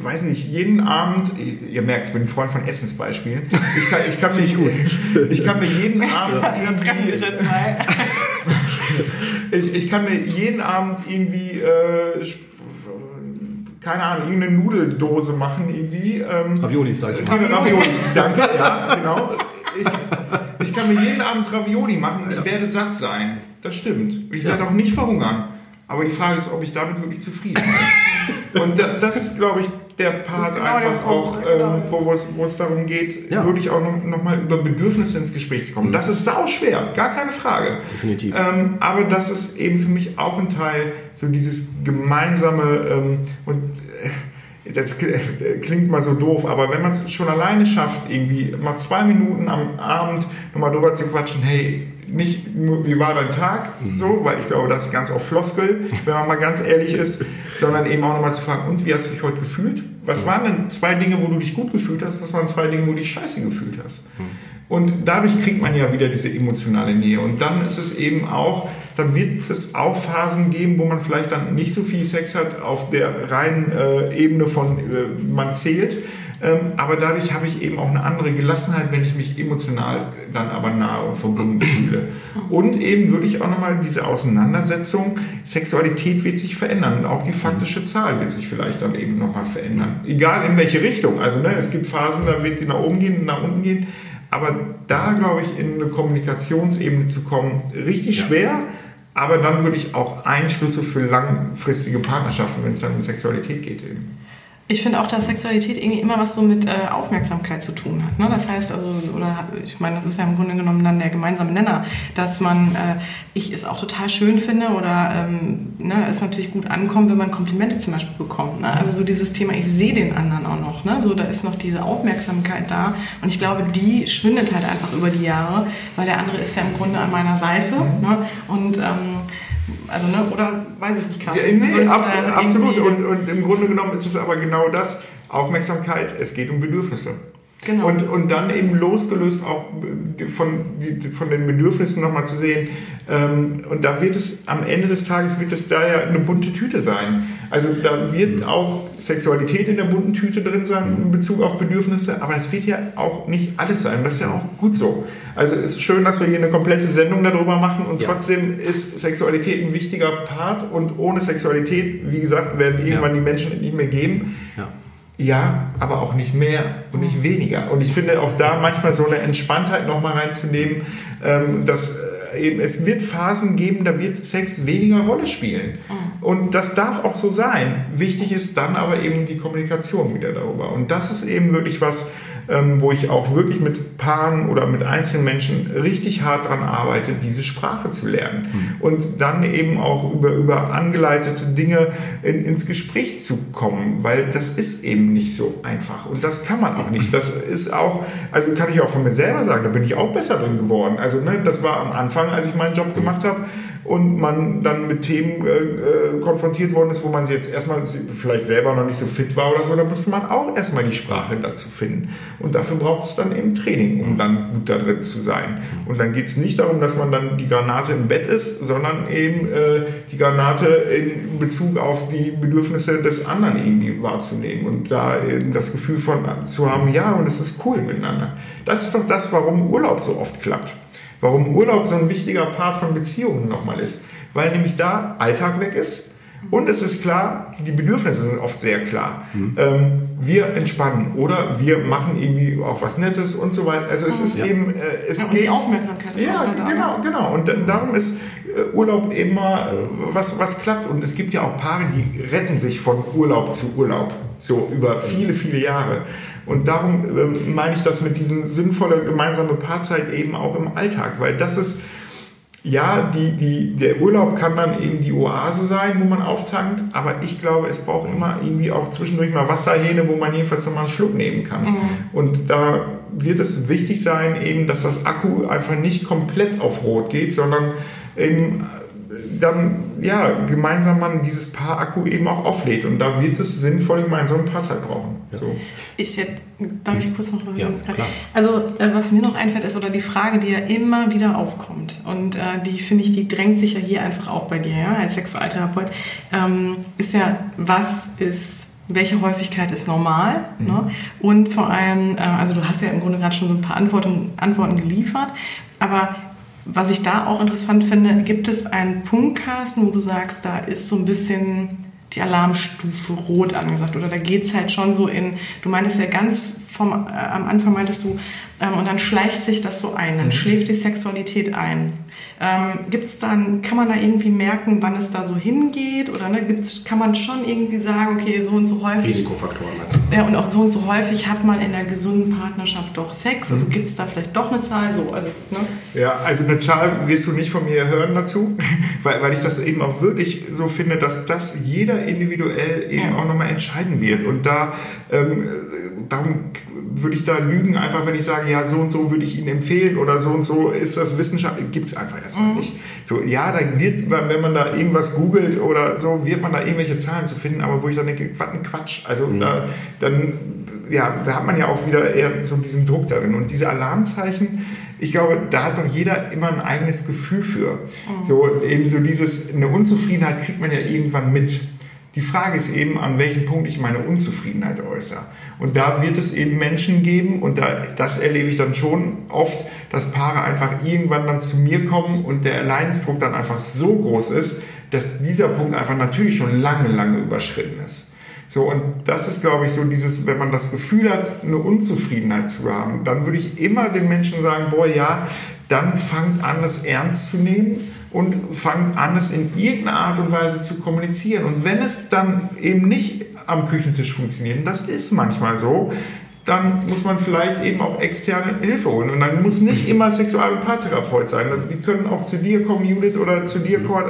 weiß nicht, jeden Abend, ihr merkt, ich bin ein Freund von Essensbeispielen, ich kann, ich kann, mir, [LAUGHS] ich kann mir jeden [LAUGHS] Abend irgendwie, ich, ich kann mir jeden Abend irgendwie, äh, keine Ahnung, irgendeine Nudeldose machen irgendwie. Ähm, Ravioli, sag ich mal. Ravioli, danke, ja, genau. Ich, ich kann mir jeden Abend Ravioli machen und ich werde satt sein. Das stimmt. Ich werde auch nicht verhungern. Aber die Frage ist, ob ich damit wirklich zufrieden bin. [LAUGHS] Und das ist, glaube ich, der Part genau einfach der auch, ähm, wo, es, darum geht, ja. wirklich auch noch, noch mal über Bedürfnisse ins Gespräch zu kommen. Mhm. Das ist sau schwer, gar keine Frage. Definitiv. Ähm, aber das ist eben für mich auch ein Teil, so dieses gemeinsame ähm, und äh, das klingt mal so doof, aber wenn man es schon alleine schafft, irgendwie mal zwei Minuten am Abend nochmal drüber zu quatschen, hey, nicht nur, wie war dein Tag, mhm. so, weil ich glaube, das ist ganz auf Floskel, wenn man mal ganz ehrlich ist, sondern eben auch nochmal zu fragen, und wie hast du dich heute gefühlt? Was waren denn zwei Dinge, wo du dich gut gefühlt hast? Was waren zwei Dinge, wo du dich scheiße gefühlt hast? Mhm. Und dadurch kriegt man ja wieder diese emotionale Nähe. Und dann ist es eben auch, dann wird es auch Phasen geben, wo man vielleicht dann nicht so viel Sex hat auf der reinen äh, Ebene von äh, man zählt, aber dadurch habe ich eben auch eine andere Gelassenheit, wenn ich mich emotional dann aber nahe und verbunden fühle. Und eben würde ich auch nochmal diese Auseinandersetzung, Sexualität wird sich verändern und auch die faktische Zahl wird sich vielleicht dann eben nochmal verändern. Egal in welche Richtung. Also ne, es gibt Phasen, da wird die nach oben gehen und nach unten gehen. Aber da, glaube ich, in eine Kommunikationsebene zu kommen, richtig ja. schwer. Aber dann würde ich auch Einschlüsse für langfristige Partnerschaften, wenn es dann um Sexualität geht, eben. Ich finde auch, dass Sexualität irgendwie immer was so mit äh, Aufmerksamkeit zu tun hat. Ne? Das heißt also, oder ich meine, das ist ja im Grunde genommen dann der gemeinsame Nenner, dass man, äh, ich es auch total schön finde oder ähm, ne, es natürlich gut ankommt, wenn man Komplimente zum Beispiel bekommt. Ne? Also so dieses Thema, ich sehe den anderen auch noch. Ne? So, da ist noch diese Aufmerksamkeit da und ich glaube, die schwindet halt einfach über die Jahre, weil der andere ist ja im Grunde an meiner Seite. Ne? Und ähm, also, ne, oder weiß ich nicht, Carsten. Ja, nee, abs äh, absolut. Und, und im Grunde genommen ist es aber genau das. Aufmerksamkeit, es geht um Bedürfnisse. Genau. Und, und dann eben losgelöst auch von, von den Bedürfnissen nochmal zu sehen. Ähm, und da wird es am Ende des Tages wird es da ja eine bunte Tüte sein. Also da wird auch Sexualität in der bunten Tüte drin sein in Bezug auf Bedürfnisse, aber es wird ja auch nicht alles sein. Das ist ja auch gut so. Also es ist schön, dass wir hier eine komplette Sendung darüber machen und ja. trotzdem ist Sexualität ein wichtiger Part und ohne Sexualität, wie gesagt, werden irgendwann ja. die Menschen nicht mehr geben. Ja. Ja, aber auch nicht mehr und nicht weniger. Und ich finde auch da manchmal so eine Entspanntheit nochmal reinzunehmen, ähm, dass äh, eben es wird Phasen geben, da wird Sex weniger Rolle spielen. Mhm. Und das darf auch so sein. Wichtig ist dann aber eben die Kommunikation wieder darüber. Und das ist eben wirklich was, ähm, wo ich auch wirklich mit Paaren oder mit einzelnen Menschen richtig hart daran arbeite, diese Sprache zu lernen. Mhm. Und dann eben auch über, über angeleitete Dinge in, ins Gespräch zu kommen, weil das ist eben nicht so einfach. Und das kann man auch nicht. Das ist auch, also kann ich auch von mir selber sagen, da bin ich auch besser drin geworden. Also ne, das war am Anfang, als ich meinen Job gemacht habe, und man dann mit Themen äh, äh, konfrontiert worden ist, wo man jetzt erstmal vielleicht selber noch nicht so fit war oder so, da musste man auch erstmal die Sprache dazu finden. Und dafür braucht es dann eben Training, um dann gut da drin zu sein. Und dann geht es nicht darum, dass man dann die Granate im Bett ist, sondern eben äh, die Granate in Bezug auf die Bedürfnisse des anderen irgendwie wahrzunehmen und da eben das Gefühl von zu haben, ja, und es ist cool miteinander. Das ist doch das, warum Urlaub so oft klappt. Warum Urlaub so ein wichtiger Part von Beziehungen nochmal ist. Weil nämlich da Alltag weg ist und es ist klar, die Bedürfnisse sind oft sehr klar. Mhm. Ähm, wir entspannen oder wir machen irgendwie auch was Nettes und so weiter. Also es ist ja. eben, äh, es ja, und geht, die Aufmerksamkeit ist Ja, genau, genau. Und darum ist äh, Urlaub immer äh, was, was klappt. Und es gibt ja auch Paare, die retten sich von Urlaub zu Urlaub. So über viele, viele Jahre. Und darum äh, meine ich das mit diesen sinnvollen gemeinsame Paarzeit eben auch im Alltag, weil das ist, ja, die, die, der Urlaub kann dann eben die Oase sein, wo man auftankt, aber ich glaube, es braucht immer irgendwie auch zwischendurch mal Wasserhähne, wo man jedenfalls nochmal einen Schluck nehmen kann. Mhm. Und da wird es wichtig sein, eben, dass das Akku einfach nicht komplett auf Rot geht, sondern eben dann ja, gemeinsam man dieses Paar Akku eben auch auflädt. Und da wird es sinnvoll gemeinsam ein Paarzeit brauchen. Ja. So. Ich hätte, darf ich kurz noch mal ja, Also äh, was mir noch einfällt, ist oder die Frage, die ja immer wieder aufkommt. Und äh, die finde ich, die drängt sich ja hier einfach auf bei dir, ja, als Sexualtherapeut, ähm, ist ja, was ist welche Häufigkeit ist normal mhm. ne? und vor allem, äh, also du hast ja im Grunde gerade schon so ein paar Antworten, Antworten geliefert, aber was ich da auch interessant finde, gibt es einen Punkt, Carsten, wo du sagst, da ist so ein bisschen die Alarmstufe rot angesagt oder da geht es halt schon so in, du meintest ja ganz vom, äh, am Anfang meintest du, ähm, und dann schleicht sich das so ein, dann mhm. schläft die Sexualität ein. Ähm, gibt's dann, kann man da irgendwie merken, wann es da so hingeht? Oder ne, gibt's, kann man schon irgendwie sagen, okay, so und so häufig. Risikofaktoren du? Ja, und auch so und so häufig hat man in einer gesunden Partnerschaft doch Sex. Also mhm. gibt es da vielleicht doch eine Zahl? So, also, ne? Ja, also eine Zahl wirst du nicht von mir hören dazu, [LAUGHS] weil, weil ich das eben auch wirklich so finde, dass das jeder individuell eben ja. auch nochmal entscheiden wird. Und da ähm, darum würde ich da lügen, einfach wenn ich sage, ja, so und so würde ich Ihnen empfehlen oder so und so ist das Wissenschaft, gibt es einfach erstmal mhm. nicht. So, ja, da wird, wenn man da irgendwas googelt oder so, wird man da irgendwelche Zahlen zu finden, aber wo ich dann denke, was ein Quatsch. Also mhm. da, dann, ja, da hat man ja auch wieder eher so diesen Druck darin. Und diese Alarmzeichen, ich glaube, da hat doch jeder immer ein eigenes Gefühl für. Mhm. So, eben so dieses, eine Unzufriedenheit kriegt man ja irgendwann mit. Die Frage ist eben, an welchem Punkt ich meine Unzufriedenheit äußere. Und da wird es eben Menschen geben, und da, das erlebe ich dann schon oft, dass Paare einfach irgendwann dann zu mir kommen und der Leidensdruck dann einfach so groß ist, dass dieser Punkt einfach natürlich schon lange, lange überschritten ist. So, und das ist, glaube ich, so dieses, wenn man das Gefühl hat, eine Unzufriedenheit zu haben, dann würde ich immer den Menschen sagen, boah, ja, dann fangt an, das ernst zu nehmen und fangt an, es in irgendeiner Art und Weise zu kommunizieren. Und wenn es dann eben nicht am Küchentisch funktioniert, das ist manchmal so, dann muss man vielleicht eben auch externe Hilfe holen. Und dann muss nicht immer Sexual- und Paartherapeut sein. Also die können auch zu dir kommen, Judith, oder zu dir, Cord.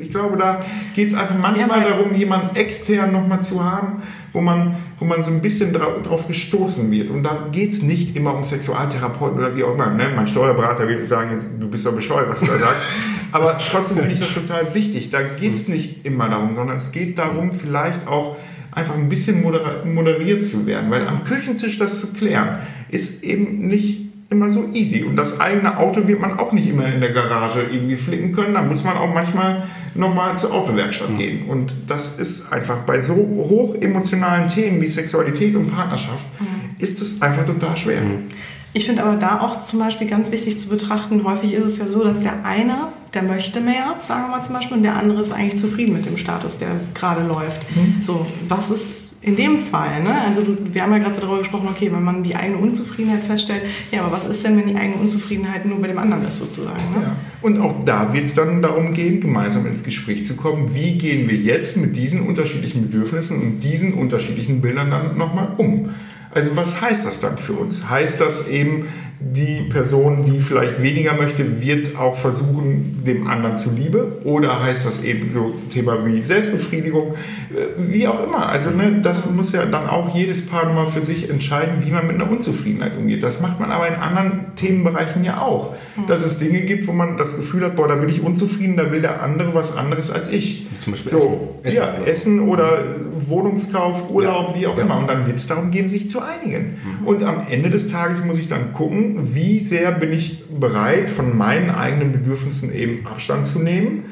Ich glaube, da geht es einfach manchmal ja, darum, jemanden extern nochmal zu haben, wo man, wo man so ein bisschen drauf gestoßen wird. Und da geht es nicht immer um Sexualtherapeuten oder wie auch immer. Ne? Mein Steuerberater will sagen, du bist doch bescheuert, was du da sagst. [LAUGHS] Aber trotzdem finde ich das total wichtig. Da geht es nicht immer darum, sondern es geht darum, vielleicht auch einfach ein bisschen moderiert zu werden. Weil am Küchentisch das zu klären, ist eben nicht immer so easy. Und das eigene Auto wird man auch nicht immer in der Garage irgendwie flicken können. Da muss man auch manchmal nochmal zur Autowerkstatt mhm. gehen. Und das ist einfach bei so hoch emotionalen Themen wie Sexualität und Partnerschaft, mhm. ist es einfach total schwer. Mhm. Ich finde aber da auch zum Beispiel ganz wichtig zu betrachten, häufig ist es ja so, dass der eine, der möchte mehr, sagen wir mal zum Beispiel, und der andere ist eigentlich zufrieden mit dem Status, der gerade läuft. Mhm. So, was ist in dem Fall, ne? also du, wir haben ja gerade so darüber gesprochen, okay, wenn man die eigene Unzufriedenheit feststellt, ja, aber was ist denn, wenn die eigene Unzufriedenheit nur bei dem anderen ist sozusagen? Ne? Ja. Und auch da wird es dann darum gehen, gemeinsam ins Gespräch zu kommen, wie gehen wir jetzt mit diesen unterschiedlichen Bedürfnissen und diesen unterschiedlichen Bildern dann nochmal um. Also was heißt das dann für uns? Heißt das eben, die Person, die vielleicht weniger möchte, wird auch versuchen, dem anderen zuliebe? Oder heißt das eben so Thema wie Selbstbefriedigung? Äh, wie auch immer. Also ne, das muss ja dann auch jedes Paar nochmal für sich entscheiden, wie man mit einer Unzufriedenheit umgeht. Das macht man aber in anderen Themenbereichen ja auch. Mhm. Dass es Dinge gibt, wo man das Gefühl hat, boah, da bin ich unzufrieden, da will der andere was anderes als ich. Zum Beispiel so, Essen. Ja, Essen oder Wohnungskauf, Urlaub, ja. wie auch ja. immer. Und dann wird es darum gehen, sich zu einigen. Mhm. Und am Ende des Tages muss ich dann gucken, wie sehr bin ich bereit, von meinen eigenen Bedürfnissen eben Abstand zu nehmen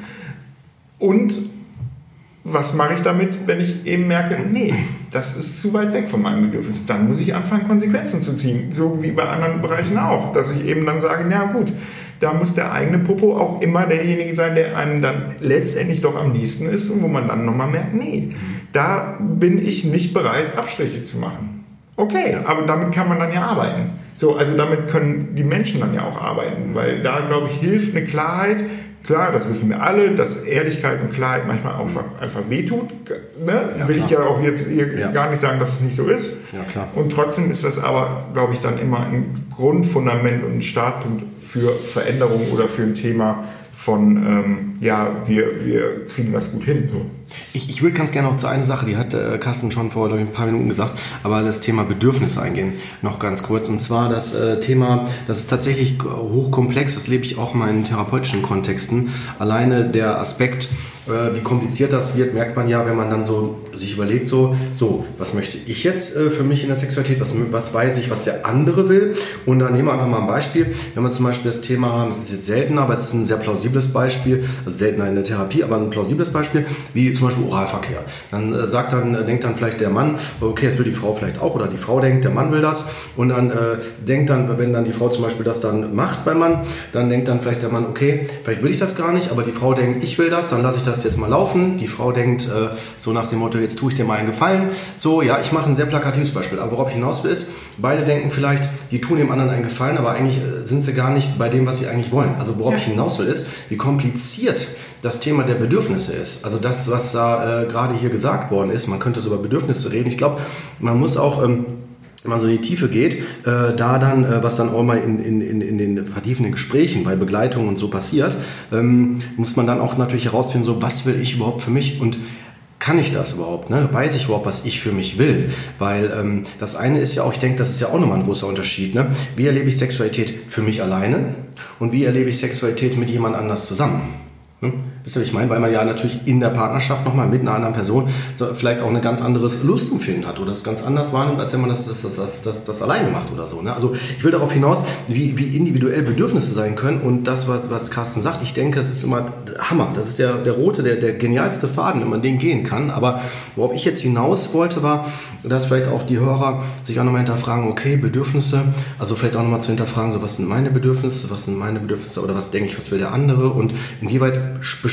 und was mache ich damit, wenn ich eben merke, nee, das ist zu weit weg von meinem Bedürfnis. Dann muss ich anfangen, Konsequenzen zu ziehen. So wie bei anderen Bereichen auch. Dass ich eben dann sage, ja gut, da muss der eigene Popo auch immer derjenige sein, der einem dann letztendlich doch am nächsten ist und wo man dann nochmal merkt, nee, da bin ich nicht bereit, Abstriche zu machen. Okay, aber damit kann man dann ja arbeiten. So, also damit können die Menschen dann ja auch arbeiten, weil da, glaube ich, hilft eine Klarheit. Klar, das wissen wir alle, dass Ehrlichkeit und Klarheit manchmal auch einfach wehtut. Ne? Ja, Will klar. ich ja auch jetzt ja. gar nicht sagen, dass es nicht so ist. Ja, klar. Und trotzdem ist das aber, glaube ich, dann immer ein Grundfundament und ein Startpunkt für Veränderung oder für ein Thema, von, ähm, ja, wir, wir kriegen das gut hin. So. Ich, ich würde ganz gerne noch zu einer Sache, die hat äh, Carsten schon vor ich, ein paar Minuten gesagt, aber das Thema Bedürfnisse eingehen, noch ganz kurz. Und zwar das äh, Thema, das ist tatsächlich hochkomplex, das lebe ich auch mal in therapeutischen Kontexten. Alleine der Aspekt, äh, wie kompliziert das wird, merkt man ja, wenn man dann so sich überlegt, so, so, was möchte ich jetzt äh, für mich in der Sexualität, was, was weiß ich, was der andere will. Und dann nehmen wir einfach mal ein Beispiel. Wenn wir zum Beispiel das Thema haben, das ist jetzt seltener, aber es ist ein sehr plausibles Beispiel, also seltener in der Therapie, aber ein plausibles Beispiel, wie zum Beispiel Oralverkehr. Dann äh, sagt dann, äh, denkt dann vielleicht der Mann, okay, jetzt will die Frau vielleicht auch, oder die Frau denkt, der Mann will das. Und dann äh, denkt dann, wenn dann die Frau zum Beispiel das dann macht beim Mann, dann denkt dann vielleicht der Mann, okay, vielleicht will ich das gar nicht, aber die Frau denkt, ich will das, dann lasse ich das jetzt mal laufen. Die Frau denkt äh, so nach dem Motto, jetzt tue ich dir mal einen Gefallen. So, ja, ich mache ein sehr plakatives Beispiel. Aber worauf ich hinaus will ist, beide denken vielleicht, die tun dem anderen einen Gefallen, aber eigentlich äh, sind sie gar nicht bei dem, was sie eigentlich wollen. Also worauf ja. ich hinaus will ist, wie kompliziert das Thema der Bedürfnisse ist. Also das, was da äh, gerade hier gesagt worden ist, man könnte so über Bedürfnisse reden. Ich glaube, man muss auch... Ähm, wenn man so in die Tiefe geht, äh, da dann, äh, was dann auch mal in, in, in, in den vertiefenden Gesprächen bei Begleitung und so passiert, ähm, muss man dann auch natürlich herausfinden, so was will ich überhaupt für mich und kann ich das überhaupt? Ne? Weiß ich überhaupt, was ich für mich will? Weil ähm, das eine ist ja auch, ich denke, das ist ja auch nochmal ein großer Unterschied. Ne? Wie erlebe ich Sexualität für mich alleine und wie erlebe ich Sexualität mit jemand anders zusammen? Hm? Wisst ihr, was ich meine? Weil man ja natürlich in der Partnerschaft nochmal mit einer anderen Person so vielleicht auch ein ganz anderes Lustempfinden hat oder es ganz anders wahrnimmt, als wenn man das, das, das, das, das, alleine macht oder so. Ne? Also ich will darauf hinaus, wie, wie individuell Bedürfnisse sein können und das, was, was Carsten sagt, ich denke, es ist immer Hammer. Das ist der, der rote, der, der genialste Faden, wenn man den gehen kann. Aber worauf ich jetzt hinaus wollte, war, dass vielleicht auch die Hörer sich auch nochmal hinterfragen, okay, Bedürfnisse, also vielleicht auch nochmal zu hinterfragen, so was sind meine Bedürfnisse, was sind meine Bedürfnisse oder was denke ich, was will der andere und inwieweit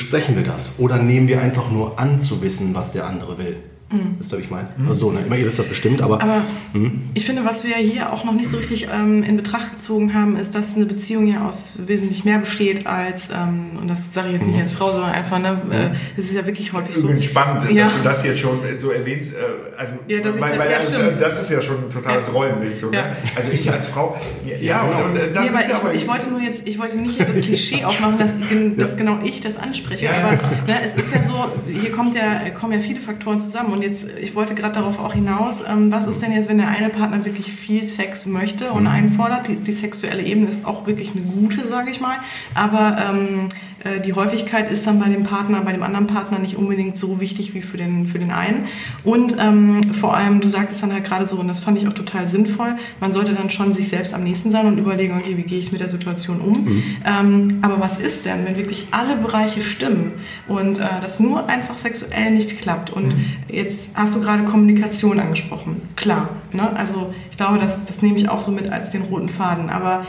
besprechen wir das? Oder nehmen wir einfach nur an zu wissen, was der andere will? Mhm. Wisst ihr, was ich meine? Mhm. Also so, ne? ich meine, ihr wisst das bestimmt, aber... Aber mhm. ich finde, was wir hier auch noch nicht so richtig ähm, in Betracht gezogen haben, ist, dass eine Beziehung ja aus wesentlich mehr besteht als, ähm, und das sage ich jetzt nicht mhm. als Frau, sondern einfach, ne, äh, es ist ja wirklich häufig so... Spannend, ja. dass du das jetzt schon so erwähnst, äh, also, ja, das, weil, weil, ja, also, das ist ja schon ein totales ja. Rollenbild. So, ne? Also ich als Frau, ja, und, und, das nee, aber ich, aber ich, wollte nur jetzt, ich wollte nicht jetzt das Klischee aufmachen, dass, dass genau ich das anspreche, aber ne, es ist ja so, hier kommt ja, kommen ja viele Faktoren zusammen und und jetzt, ich wollte gerade darauf auch hinaus, ähm, was ist denn jetzt, wenn der eine Partner wirklich viel Sex möchte und mhm. einfordert? Die, die sexuelle Ebene ist auch wirklich eine gute, sage ich mal. Aber ähm, äh, die Häufigkeit ist dann bei dem Partner, bei dem anderen Partner nicht unbedingt so wichtig wie für den, für den einen. Und ähm, vor allem, du sagtest dann halt gerade so, und das fand ich auch total sinnvoll, man sollte dann schon sich selbst am nächsten sein und überlegen, okay, wie gehe ich mit der Situation um. Mhm. Ähm, aber was ist denn, wenn wirklich alle Bereiche stimmen und äh, das nur einfach sexuell nicht klappt? Und mhm. jetzt hast du gerade Kommunikation angesprochen. Klar, ne? also ich glaube, das, das nehme ich auch so mit als den roten Faden. Aber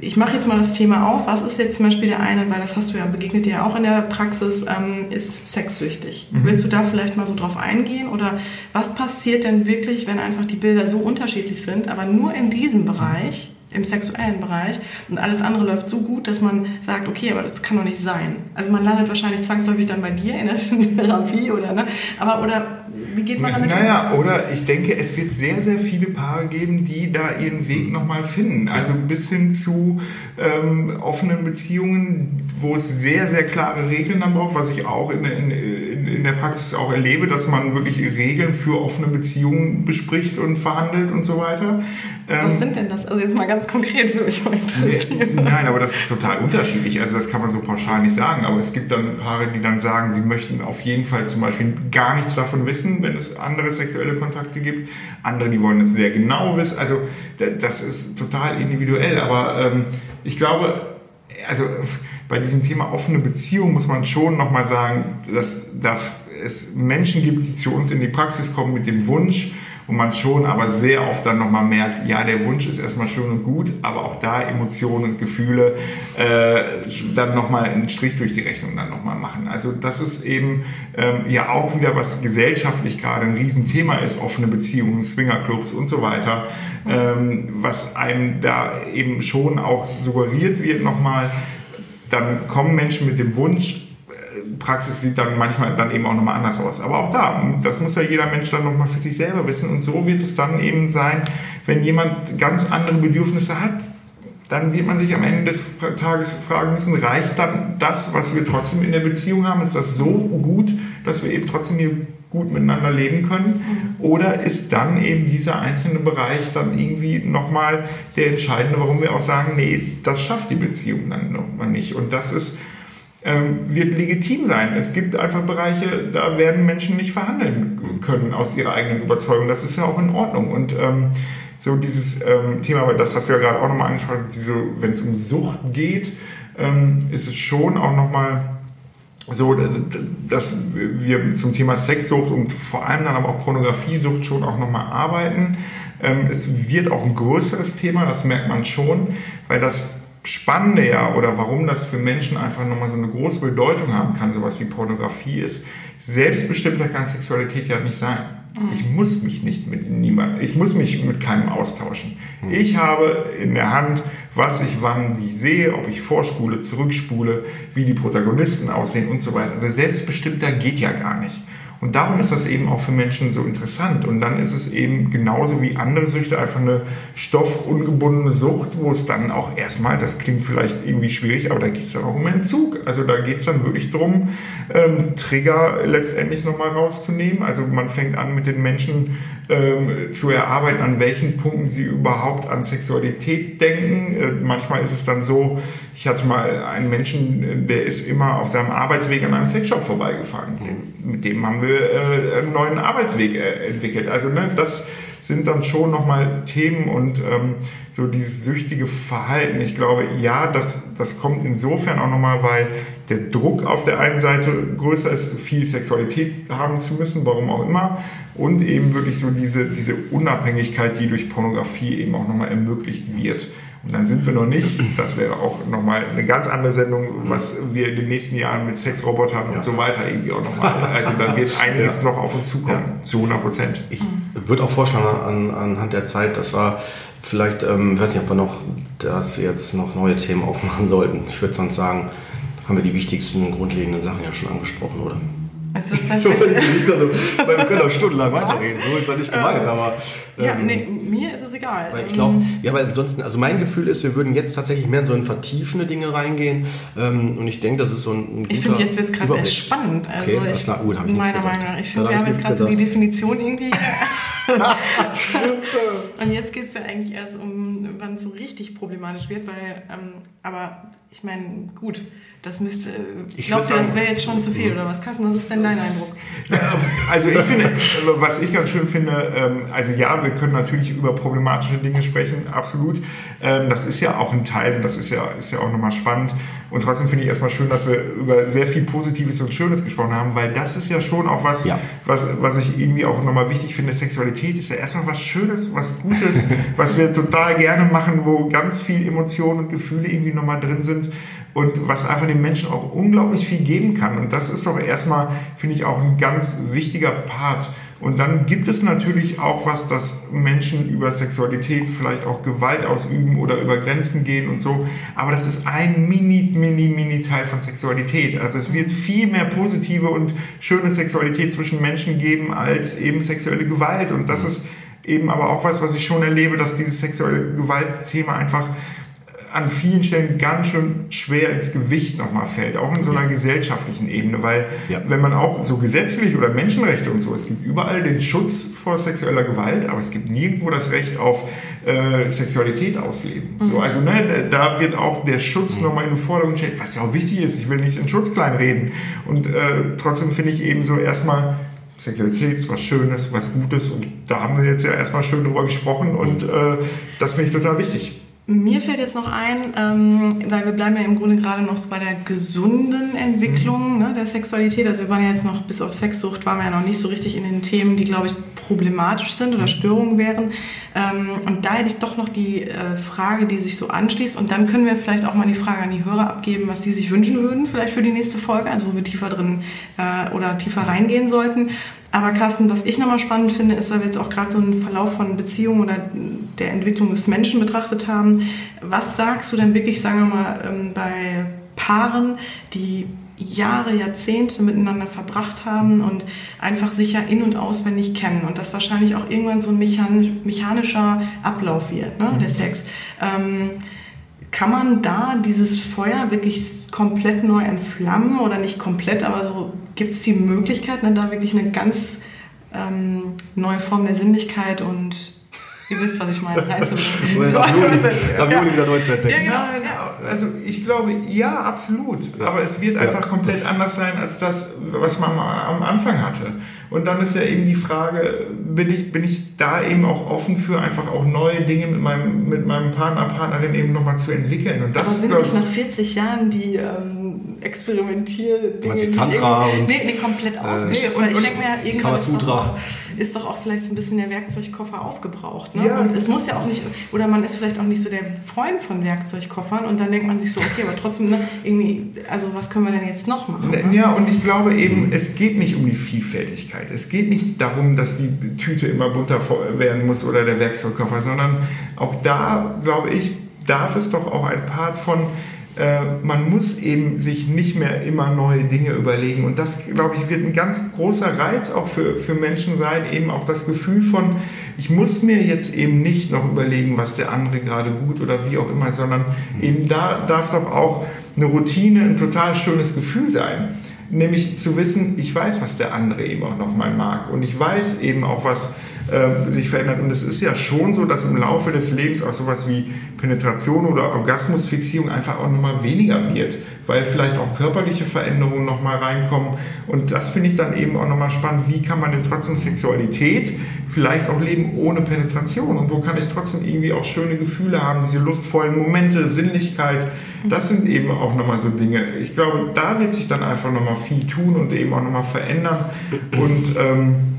ich mache jetzt mal das Thema auf. Was ist jetzt zum Beispiel der eine, weil das hast du ja begegnet dir ja auch in der Praxis, ähm, ist sexsüchtig. Mhm. Willst du da vielleicht mal so drauf eingehen? Oder was passiert denn wirklich, wenn einfach die Bilder so unterschiedlich sind, aber nur in diesem Bereich? Im sexuellen Bereich und alles andere läuft so gut, dass man sagt, okay, aber das kann doch nicht sein. Also man landet wahrscheinlich zwangsläufig dann bei dir in der [LAUGHS] Therapie oder ne? Aber oder wie geht man damit? Naja, oder ich denke, es wird sehr, sehr viele Paare geben, die da ihren Weg nochmal finden. Also bis hin zu ähm, offenen Beziehungen, wo es sehr, sehr klare Regeln dann braucht, was ich auch in, in, in der Praxis auch erlebe, dass man wirklich Regeln für offene Beziehungen bespricht und verhandelt und so weiter. Was ähm, sind denn das? Also jetzt mal ganz konkret würde mich mal interessieren. Nein, aber das ist total unterschiedlich. Also das kann man so pauschal nicht sagen. Aber es gibt dann Paare, die dann sagen, sie möchten auf jeden Fall zum Beispiel gar nichts davon wissen, wenn es andere sexuelle Kontakte gibt. Andere, die wollen es sehr genau wissen. Also das ist total individuell. Aber ähm, ich glaube, also bei diesem Thema offene Beziehung muss man schon nochmal sagen, dass da es Menschen gibt, die zu uns in die Praxis kommen mit dem Wunsch, und man schon aber sehr oft dann nochmal merkt, ja, der Wunsch ist erstmal schön und gut, aber auch da Emotionen und Gefühle äh, dann nochmal einen Strich durch die Rechnung dann nochmal machen. Also das ist eben ähm, ja auch wieder, was gesellschaftlich gerade ein Riesenthema ist, offene Beziehungen, Swingerclubs und so weiter, ähm, was einem da eben schon auch suggeriert wird nochmal, dann kommen Menschen mit dem Wunsch, Praxis sieht dann manchmal dann eben auch nochmal anders aus. Aber auch da, das muss ja jeder Mensch dann nochmal für sich selber wissen. Und so wird es dann eben sein, wenn jemand ganz andere Bedürfnisse hat, dann wird man sich am Ende des Tages fragen müssen, reicht dann das, was wir trotzdem in der Beziehung haben? Ist das so gut, dass wir eben trotzdem hier gut miteinander leben können? Oder ist dann eben dieser einzelne Bereich dann irgendwie nochmal der entscheidende, warum wir auch sagen, nee, das schafft die Beziehung dann nochmal nicht. Und das ist wird legitim sein. Es gibt einfach Bereiche, da werden Menschen nicht verhandeln können aus ihrer eigenen Überzeugung. Das ist ja auch in Ordnung. Und ähm, so dieses ähm, Thema, das hast du ja gerade auch nochmal angesprochen, wenn es um Sucht geht, ähm, ist es schon auch nochmal so, dass wir zum Thema Sexsucht und vor allem dann aber auch Pornografiesucht schon auch nochmal arbeiten. Ähm, es wird auch ein größeres Thema, das merkt man schon, weil das Spannende ja oder warum das für Menschen einfach nochmal so eine große Bedeutung haben kann, sowas wie Pornografie ist, selbstbestimmter kann Sexualität ja nicht sein. Mhm. Ich muss mich nicht mit niemandem, ich muss mich mit keinem austauschen. Mhm. Ich habe in der Hand, was ich wann wie sehe, ob ich vorspule, zurückspule, wie die Protagonisten aussehen und so weiter. Also selbstbestimmter geht ja gar nicht. Und darum ist das eben auch für Menschen so interessant. Und dann ist es eben genauso wie andere Süchte einfach eine stoffungebundene Sucht, wo es dann auch erstmal, das klingt vielleicht irgendwie schwierig, aber da geht es dann auch um Entzug. Also da geht es dann wirklich darum, ähm, Trigger letztendlich nochmal rauszunehmen. Also man fängt an mit den Menschen ähm, zu erarbeiten, an welchen Punkten sie überhaupt an Sexualität denken. Äh, manchmal ist es dann so, ich hatte mal einen Menschen, der ist immer auf seinem Arbeitsweg an einem Sexshop vorbeigefahren. Mhm. Mit dem haben wir äh, einen neuen Arbeitsweg äh, entwickelt. Also ne, das sind dann schon nochmal Themen und ähm, so dieses süchtige Verhalten. Ich glaube, ja, das, das kommt insofern auch nochmal, weil der Druck auf der einen Seite größer ist, viel Sexualität haben zu müssen, warum auch immer, und eben wirklich so diese, diese Unabhängigkeit, die durch Pornografie eben auch nochmal ermöglicht wird. Und dann sind wir noch nicht. Das wäre auch nochmal eine ganz andere Sendung, was wir in den nächsten Jahren mit Sexrobotern ja. und so weiter irgendwie auch nochmal. Also da wird [LAUGHS] einiges ja. noch auf uns zukommen, ja. zu 100 Prozent. Ich würde auch vorschlagen, an, anhand der Zeit, dass wir vielleicht, ähm, ich weiß nicht, ob wir noch das jetzt noch neue Themen aufmachen sollten. Ich würde sonst sagen, haben wir die wichtigsten grundlegenden Sachen ja schon angesprochen, oder? Also das [LAUGHS] heißt, so, nicht also, weil wir können auch stundenlang [LAUGHS] weiterreden, so ist das nicht gemeint, aber. Ähm, ja, nee, mir ist es egal. Weil ich glaube, ähm, ja, weil ansonsten, also mein Gefühl ist, wir würden jetzt tatsächlich mehr in so in vertiefende Dinge reingehen ähm, und ich denke, das ist so ein. ein ich finde, jetzt wird es gerade erst spannend. Also okay, ich, klar, gut, habe ich Meiner Meinung nach. Ich finde, wir haben jetzt gerade so die Definition irgendwie. [LAUGHS] und jetzt geht es ja eigentlich erst um, wann es so richtig problematisch wird, weil, ähm, aber ich meine, gut, das müsste, ich glaubt ihr, das wäre jetzt schon zu viel oder was? Kassen, was ist denn dein Eindruck? [LAUGHS] Also ich finde, [LAUGHS] was ich ganz schön finde, ähm, also ja, wir können natürlich über problematische Dinge sprechen, absolut. Ähm, das ist ja auch ein Teil und das ist ja, ist ja auch nochmal spannend. Und trotzdem finde ich erstmal schön, dass wir über sehr viel Positives und Schönes gesprochen haben, weil das ist ja schon auch was, ja. was, was ich irgendwie auch nochmal wichtig finde. Sexualität ist ja erstmal was Schönes, was Gutes, [LAUGHS] was wir total gerne machen, wo ganz viel Emotionen und Gefühle irgendwie nochmal drin sind und was einfach den Menschen auch unglaublich viel geben kann. Und das ist doch erstmal, finde ich, auch ein ganz wichtiger Part und dann gibt es natürlich auch was, dass Menschen über Sexualität vielleicht auch Gewalt ausüben oder über Grenzen gehen und so. Aber das ist ein mini, mini, mini Teil von Sexualität. Also es wird viel mehr positive und schöne Sexualität zwischen Menschen geben als eben sexuelle Gewalt. Und das ist eben aber auch was, was ich schon erlebe, dass dieses sexuelle Gewaltthema einfach an vielen Stellen ganz schön schwer ins Gewicht nochmal fällt, auch in so einer gesellschaftlichen Ebene, weil ja. wenn man auch so gesetzlich oder Menschenrechte und so, es gibt überall den Schutz vor sexueller Gewalt, aber es gibt nirgendwo das Recht auf äh, Sexualität ausleben. Mhm. So, also ne, da wird auch der Schutz mhm. nochmal in den Vordergrund gestellt, was ja auch wichtig ist, ich will nicht den Schutz kleinreden und äh, trotzdem finde ich eben so erstmal Sexualität ist was Schönes, was Gutes und da haben wir jetzt ja erstmal schön drüber gesprochen und äh, das finde ich total wichtig. Mir fällt jetzt noch ein, ähm, weil wir bleiben ja im Grunde gerade noch so bei der gesunden Entwicklung mhm. ne, der Sexualität. Also wir waren ja jetzt noch bis auf Sexsucht, waren wir ja noch nicht so richtig in den Themen, die, glaube ich, problematisch sind oder mhm. Störungen wären. Ähm, und da hätte ich doch noch die äh, Frage, die sich so anschließt. Und dann können wir vielleicht auch mal die Frage an die Hörer abgeben, was die sich wünschen würden, vielleicht für die nächste Folge, also wo wir tiefer drin äh, oder tiefer reingehen sollten. Aber Carsten, was ich nochmal spannend finde, ist, weil wir jetzt auch gerade so einen Verlauf von Beziehungen oder der Entwicklung des Menschen betrachtet haben. Was sagst du denn wirklich, sagen wir mal, ähm, bei Paaren, die Jahre, Jahrzehnte miteinander verbracht haben und einfach sich ja in- und auswendig kennen und das wahrscheinlich auch irgendwann so ein mechanischer Ablauf wird, ne, der mhm. Sex. Ähm, kann man da dieses Feuer wirklich komplett neu entflammen oder nicht komplett, aber so gibt es die Möglichkeit, ne, da wirklich eine ganz ähm, neue Form der Sinnlichkeit und ihr wisst, was ich meine. Also, [LAUGHS] [LAUGHS] Ravioli wieder neu zu entdecken. Ja, genau. Also ich glaube, ja, absolut. Aber es wird einfach komplett anders sein als das, was man am Anfang hatte. Und dann ist ja eben die Frage, bin ich, bin ich da eben auch offen für einfach auch neue Dinge mit meinem, mit meinem Partner, Partnerin eben nochmal zu entwickeln. Und das Aber sind nicht nach 40 Jahren die ähm, Experimentier-Dinge nicht Tantra und, nee, nee, komplett äh, ausgeschöpft. Oder ich denke mir, irgendwann ist doch, ist doch, auch vielleicht so ein bisschen der Werkzeugkoffer aufgebraucht. Ne? Ja. Und es muss ja auch nicht, oder man ist vielleicht auch nicht so der Freund von Werkzeugkoffern und dann denkt man sich so, okay, aber trotzdem, ne, irgendwie, also was können wir denn jetzt noch machen? Ne? Ja, und ich glaube eben, es geht nicht um die Vielfältigkeit. Es geht nicht darum, dass die Tüte immer bunter werden muss oder der Werkzeugkoffer, sondern auch da, glaube ich, darf es doch auch ein Part von äh, man muss eben sich nicht mehr immer neue Dinge überlegen. Und das, glaube ich, wird ein ganz großer Reiz auch für, für Menschen sein, eben auch das Gefühl von, ich muss mir jetzt eben nicht noch überlegen, was der andere gerade gut oder wie auch immer, sondern eben da darf doch auch eine Routine ein total schönes Gefühl sein nämlich zu wissen, ich weiß, was der andere eben auch nochmal mag und ich weiß eben auch, was äh, sich verändert. Und es ist ja schon so, dass im Laufe des Lebens auch sowas wie Penetration oder Orgasmusfixierung einfach auch nochmal weniger wird, weil vielleicht auch körperliche Veränderungen nochmal reinkommen. Und das finde ich dann eben auch nochmal spannend. Wie kann man denn trotzdem Sexualität vielleicht auch leben ohne Penetration? Und wo kann ich trotzdem irgendwie auch schöne Gefühle haben, diese lustvollen Momente, Sinnlichkeit? Das sind eben auch nochmal so Dinge. Ich glaube, da wird sich dann einfach nochmal viel tun und eben auch nochmal verändern. Und ähm,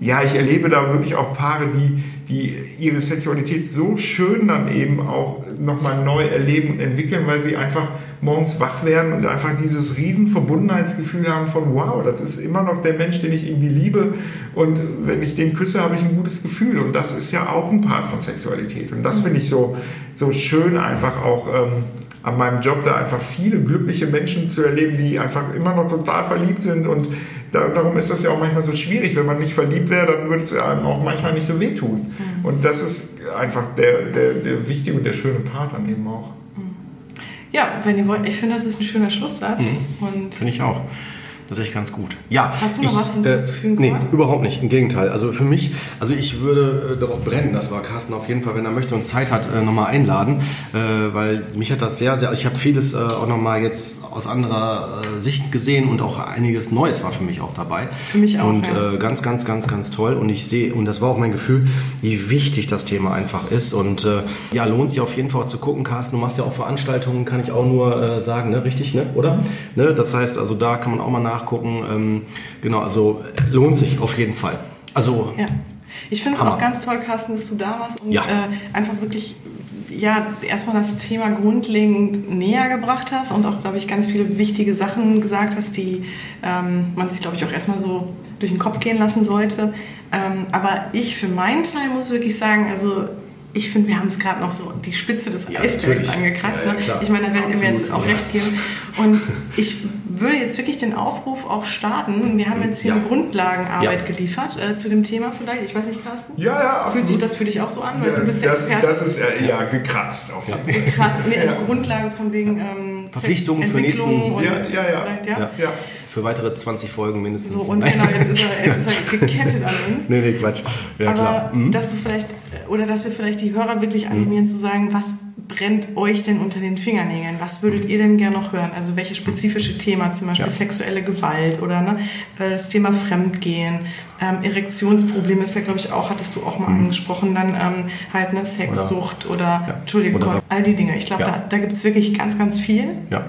ja, ich erlebe da wirklich auch Paare, die, die ihre Sexualität so schön dann eben auch nochmal neu erleben und entwickeln, weil sie einfach morgens wach werden und einfach dieses riesen Verbundenheitsgefühl haben von wow, das ist immer noch der Mensch, den ich irgendwie liebe. Und wenn ich den küsse, habe ich ein gutes Gefühl. Und das ist ja auch ein Part von Sexualität. Und das finde ich so, so schön einfach auch ähm, an meinem Job da einfach viele glückliche Menschen zu erleben, die einfach immer noch total verliebt sind und da, darum ist das ja auch manchmal so schwierig. Wenn man nicht verliebt wäre, dann würde es einem auch manchmal nicht so wehtun. Mhm. Und das ist einfach der, der, der wichtige und der schöne Part an eben auch. Mhm. Ja, wenn ihr wollt, ich finde, das ist ein schöner Schlusssatz. Mhm. Finde ich auch tatsächlich ganz gut. Ja. Hast du noch ich, was hinzuzufügen? Äh, nee, überhaupt nicht. Im Gegenteil. Also für mich, also ich würde äh, darauf brennen, dass wir Carsten auf jeden Fall, wenn er möchte und Zeit hat, äh, nochmal einladen, äh, weil mich hat das sehr, sehr, ich habe vieles äh, auch nochmal jetzt aus anderer äh, Sicht gesehen und auch einiges Neues war für mich auch dabei. Für mich auch. Und ja. äh, ganz, ganz, ganz, ganz toll. Und ich sehe, und das war auch mein Gefühl, wie wichtig das Thema einfach ist. Und äh, ja, lohnt sich auf jeden Fall auch zu gucken, Carsten. Du machst ja auch Veranstaltungen, kann ich auch nur äh, sagen, ne? Richtig, ne? Oder? Ne? Das heißt, also da kann man auch mal nach nachgucken. Ähm, genau, also lohnt sich auf jeden Fall. Also ja. Ich finde es auch ganz toll, Carsten, dass du da warst und ja. äh, einfach wirklich ja, erstmal das Thema grundlegend näher gebracht hast und auch, glaube ich, ganz viele wichtige Sachen gesagt hast, die ähm, man sich, glaube ich, auch erstmal so durch den Kopf gehen lassen sollte. Ähm, aber ich für meinen Teil muss wirklich sagen, also ich finde, wir haben es gerade noch so die Spitze des ja, Eisbergs angekratzt. Ja, ja, ne? Ich meine, da werden wir jetzt auch recht geben. Und ich würde jetzt wirklich den Aufruf auch starten. Wir haben jetzt hier eine Grundlagenarbeit geliefert äh, zu dem Thema vielleicht. Ich weiß nicht, Carsten? Ja, ja, absolut. Fühlt sich das für dich auch so an? Weil du bist das, Experte. Das ist äh, ja gekratzt. Auf jeden Fall. Gekratzt. Nee, also Grundlage von wegen ähm, Verpflichtungen für nächsten. Und ja, ja, ja. ja für weitere 20 Folgen mindestens. So, und genau, jetzt ist er, jetzt ist er gekettet an uns. [LAUGHS] nee, nee, Quatsch. Ja, Aber klar. Mhm. dass du vielleicht, oder dass wir vielleicht die Hörer wirklich animieren mhm. zu sagen, was brennt euch denn unter den Fingernägeln? Was würdet ihr denn gerne noch hören? Also welche spezifische Thema, zum Beispiel ja. sexuelle Gewalt oder ne, äh, das Thema Fremdgehen, ähm, Erektionsprobleme ist ja, glaube ich, auch, hattest du auch mal mhm. angesprochen, dann ähm, halt eine Sexsucht oder, oder ja. Entschuldigung, oder, all die Dinge. Ich glaube, ja. da, da gibt es wirklich ganz, ganz viel. Ja.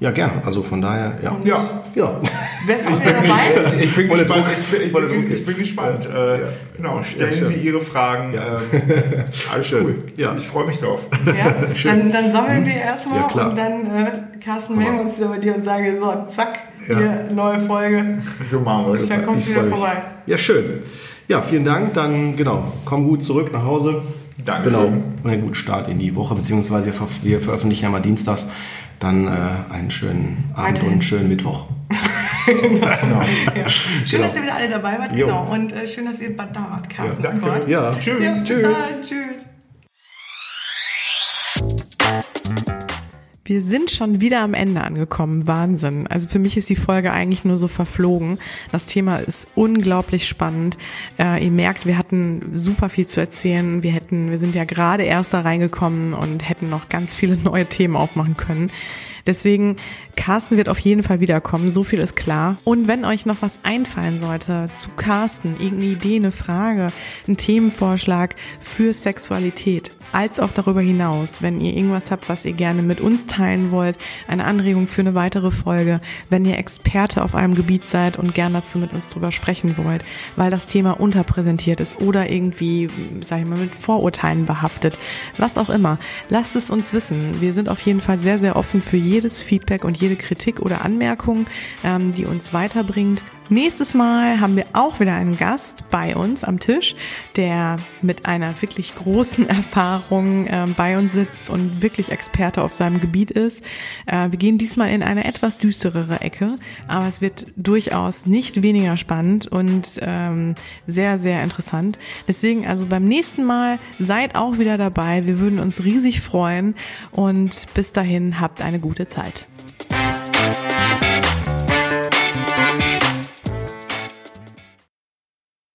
Ja, gerne. Also von daher, ja. Ja. ja. Wer ist auch wieder dabei? Ich, ich bin gespannt. Ich, ich, bin, ich bin gespannt. Äh, genau, stellen ja, Sie Ihre Fragen. Ja. Ähm, [LAUGHS] alles schön. cool. Ja. Ich freue mich drauf. Ja. Dann, dann sammeln wir erstmal ja, und dann, äh, Carsten, melden wir uns wieder bei dir und sagen so, zack, hier, neue Folge. So machen wir es. Dann kommst du wieder vorbei. Ja, schön. Ja, vielen Dank. Dann, genau, komm gut zurück nach Hause. Danke. Genau. Und einen guten Start in die Woche, beziehungsweise wir veröffentlichen ja mal dienstags dann äh, einen schönen Abend Weiterhin. und einen schönen Mittwoch. [LAUGHS] genau. [LAUGHS] Ja. Schön, genau. dass ihr wieder alle dabei wart. Jo. Genau. Und äh, schön, dass ihr da wart, Carsten. Ja, danke. Ja, tschüss. Ja, tschüss. Tschüss. Wir sind schon wieder am Ende angekommen. Wahnsinn. Also für mich ist die Folge eigentlich nur so verflogen. Das Thema ist unglaublich spannend. Äh, ihr merkt, wir hatten super viel zu erzählen. Wir hätten, wir sind ja gerade erst da reingekommen und hätten noch ganz viele [LAUGHS] neue Themen aufmachen können. Deswegen, Carsten wird auf jeden Fall wiederkommen, so viel ist klar. Und wenn euch noch was einfallen sollte zu Carsten, irgendeine Idee, eine Frage, ein Themenvorschlag für Sexualität, als auch darüber hinaus, wenn ihr irgendwas habt, was ihr gerne mit uns teilen wollt, eine Anregung für eine weitere Folge, wenn ihr Experte auf einem Gebiet seid und gerne dazu mit uns drüber sprechen wollt, weil das Thema unterpräsentiert ist oder irgendwie, sag ich mal, mit Vorurteilen behaftet, was auch immer, lasst es uns wissen. Wir sind auf jeden Fall sehr, sehr offen für jedes Feedback und jede Kritik oder Anmerkung, ähm, die uns weiterbringt. Nächstes Mal haben wir auch wieder einen Gast bei uns am Tisch, der mit einer wirklich großen [LAUGHS] Erfahrung äh, bei uns sitzt und wirklich Experte auf seinem Gebiet ist. Äh, wir gehen diesmal in eine etwas düsterere Ecke, aber es wird durchaus nicht weniger spannend und ähm, sehr, sehr interessant. Deswegen also beim nächsten Mal seid auch wieder dabei. Wir würden uns riesig freuen und bis dahin habt eine gute Zeit.